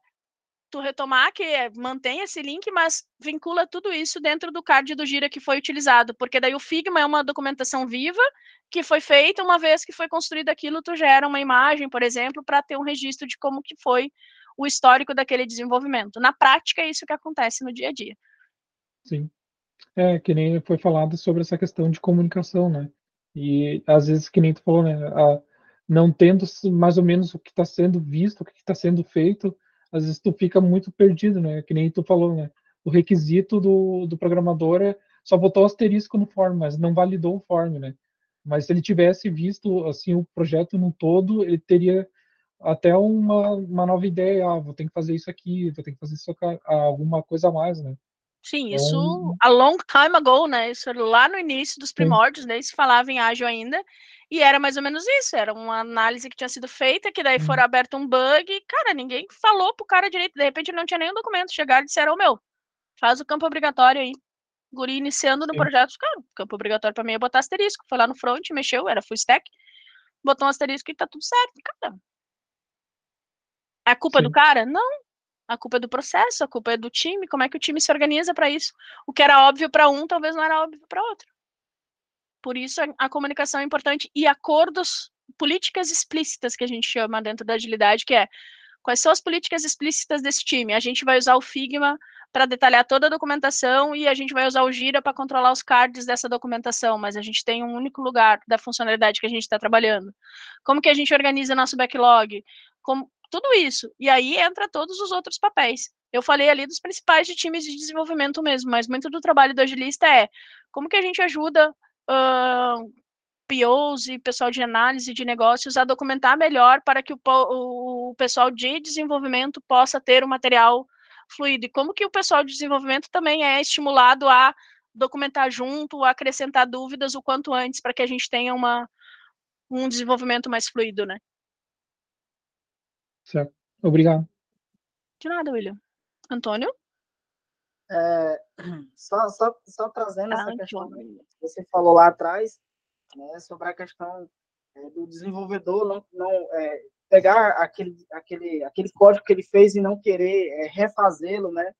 tu retomar que é, mantém esse link, mas vincula tudo isso dentro do card do Gira que foi utilizado, porque daí o Figma é uma documentação viva que foi feita uma vez que foi construído aquilo, tu gera uma imagem, por exemplo, para ter um registro de como que foi o histórico daquele desenvolvimento. Na prática é isso que acontece no dia a dia. Sim. É, que nem foi falado sobre essa questão de comunicação, né? E às vezes, que nem tu falou, né? A, não tendo mais ou menos o que está sendo visto, o que está sendo feito, às vezes tu fica muito perdido, né? Que nem tu falou, né? O requisito do, do programador é só botou asterisco no form, mas não validou o form, né? Mas se ele tivesse visto assim o projeto no todo, ele teria até uma, uma nova ideia, ah, vou ter que fazer isso aqui, vou ter que fazer isso alguma coisa a mais, né? Sim, isso então... a long time ago, né? Isso lá no início dos primórdios, né? Se falava em ágil ainda, e era mais ou menos isso, era uma análise que tinha sido feita, que daí foram uhum. aberto um bug, e, cara, ninguém falou pro cara direito, de repente ele não tinha nenhum documento, chegaram e disseram, oh, meu, faz o campo obrigatório aí. Guri iniciando no Sim. projeto, cara, campo obrigatório para mim é botar asterisco, foi lá no front, mexeu, era full stack, botou um asterisco e tá tudo certo, cara. A culpa Sim. do cara? Não. A culpa é do processo, a culpa é do time, como é que o time se organiza para isso? O que era óbvio para um, talvez não era óbvio para outro. Por isso a comunicação é importante e acordos, políticas explícitas que a gente chama dentro da agilidade, que é quais são as políticas explícitas desse time? A gente vai usar o Figma para detalhar toda a documentação e a gente vai usar o Gira para controlar os cards dessa documentação, mas a gente tem um único lugar da funcionalidade que a gente está trabalhando. Como que a gente organiza nosso backlog? Como, tudo isso. E aí entra todos os outros papéis. Eu falei ali dos principais de times de desenvolvimento mesmo, mas muito do trabalho do agilista é como que a gente ajuda uh, POs e pessoal de análise de negócios a documentar melhor para que o, o, pessoal de desenvolvimento possa ter o material fluido. E como que o pessoal de desenvolvimento também é estimulado a documentar junto, a acrescentar dúvidas o quanto antes, para que a gente tenha uma, um desenvolvimento mais fluido, né? Certo. Obrigado. De nada, William. Antônio? É, [CLEARS THROAT] só, só, só trazendo essa questão que você falou lá atrás, né, sobre a questão é, do desenvolvedor não, não é, pegar aquele, aquele, aquele código que ele fez e não querer é, refazê-lo, né?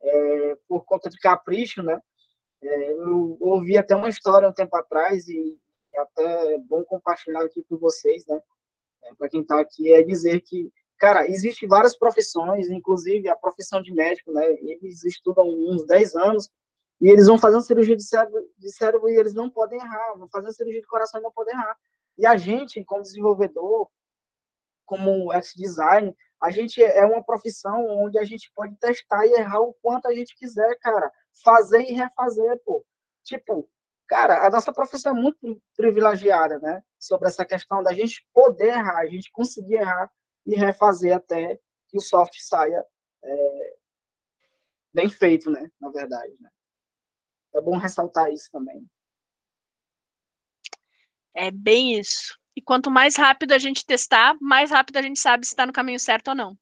É, por conta de capricho, né? É, eu ouvi até uma história um tempo atrás e é até bom compartilhar aqui com vocês, né? É, Para quem está aqui, é dizer que, cara, existem várias profissões, inclusive a profissão de médico, né? Eles estudam uns 10 anos e eles vão fazer uma cirurgia de cérebro, de cérebro e eles não podem errar, vão fazer uma cirurgia de coração e não podem errar. E a gente, como desenvolvedor, como X-Design, a gente é uma profissão onde a gente pode testar e errar o quanto a gente quiser, cara. Fazer e refazer, pô. Tipo, cara, a nossa profissão é muito privilegiada, né? Sobre essa questão da gente poder errar, a gente conseguir errar e refazer até que o software saia é, bem feito, né? Na verdade, né? É bom ressaltar isso também. É bem isso. E quanto mais rápido a gente testar, mais rápido a gente sabe se está no caminho certo ou não.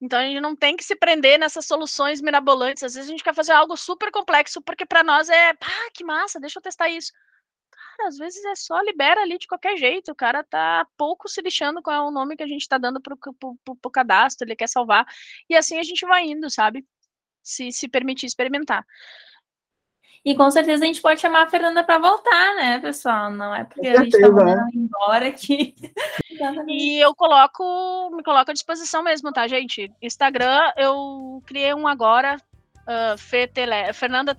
Então a gente não tem que se prender nessas soluções mirabolantes. Às vezes a gente quer fazer algo super complexo porque para nós é, ah, que massa, deixa eu testar isso. Cara, às vezes é só libera ali de qualquer jeito. O cara tá pouco se lixando com o nome que a gente está dando para o cadastro, ele quer salvar. E assim a gente vai indo, sabe? Se, se permitir experimentar. E com certeza a gente pode chamar a Fernanda para voltar, né, pessoal? Não é porque a gente está mandando né? embora que. [LAUGHS] e eu coloco, me coloco à disposição mesmo, tá, gente? Instagram, eu criei um agora, uh, Fê Tele, Fernanda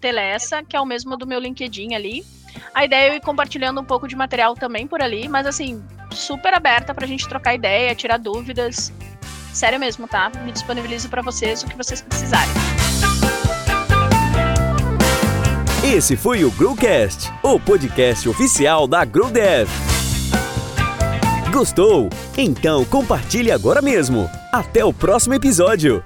Telessa, que é o mesmo do meu LinkedIn ali. A ideia é ir compartilhando um pouco de material também por ali, mas assim, super aberta pra gente trocar ideia, tirar dúvidas. Sério mesmo, tá? Me disponibilizo para vocês o que vocês precisarem. Esse foi o Growcast, o podcast oficial da GrowDev. Gostou? Então compartilhe agora mesmo. Até o próximo episódio.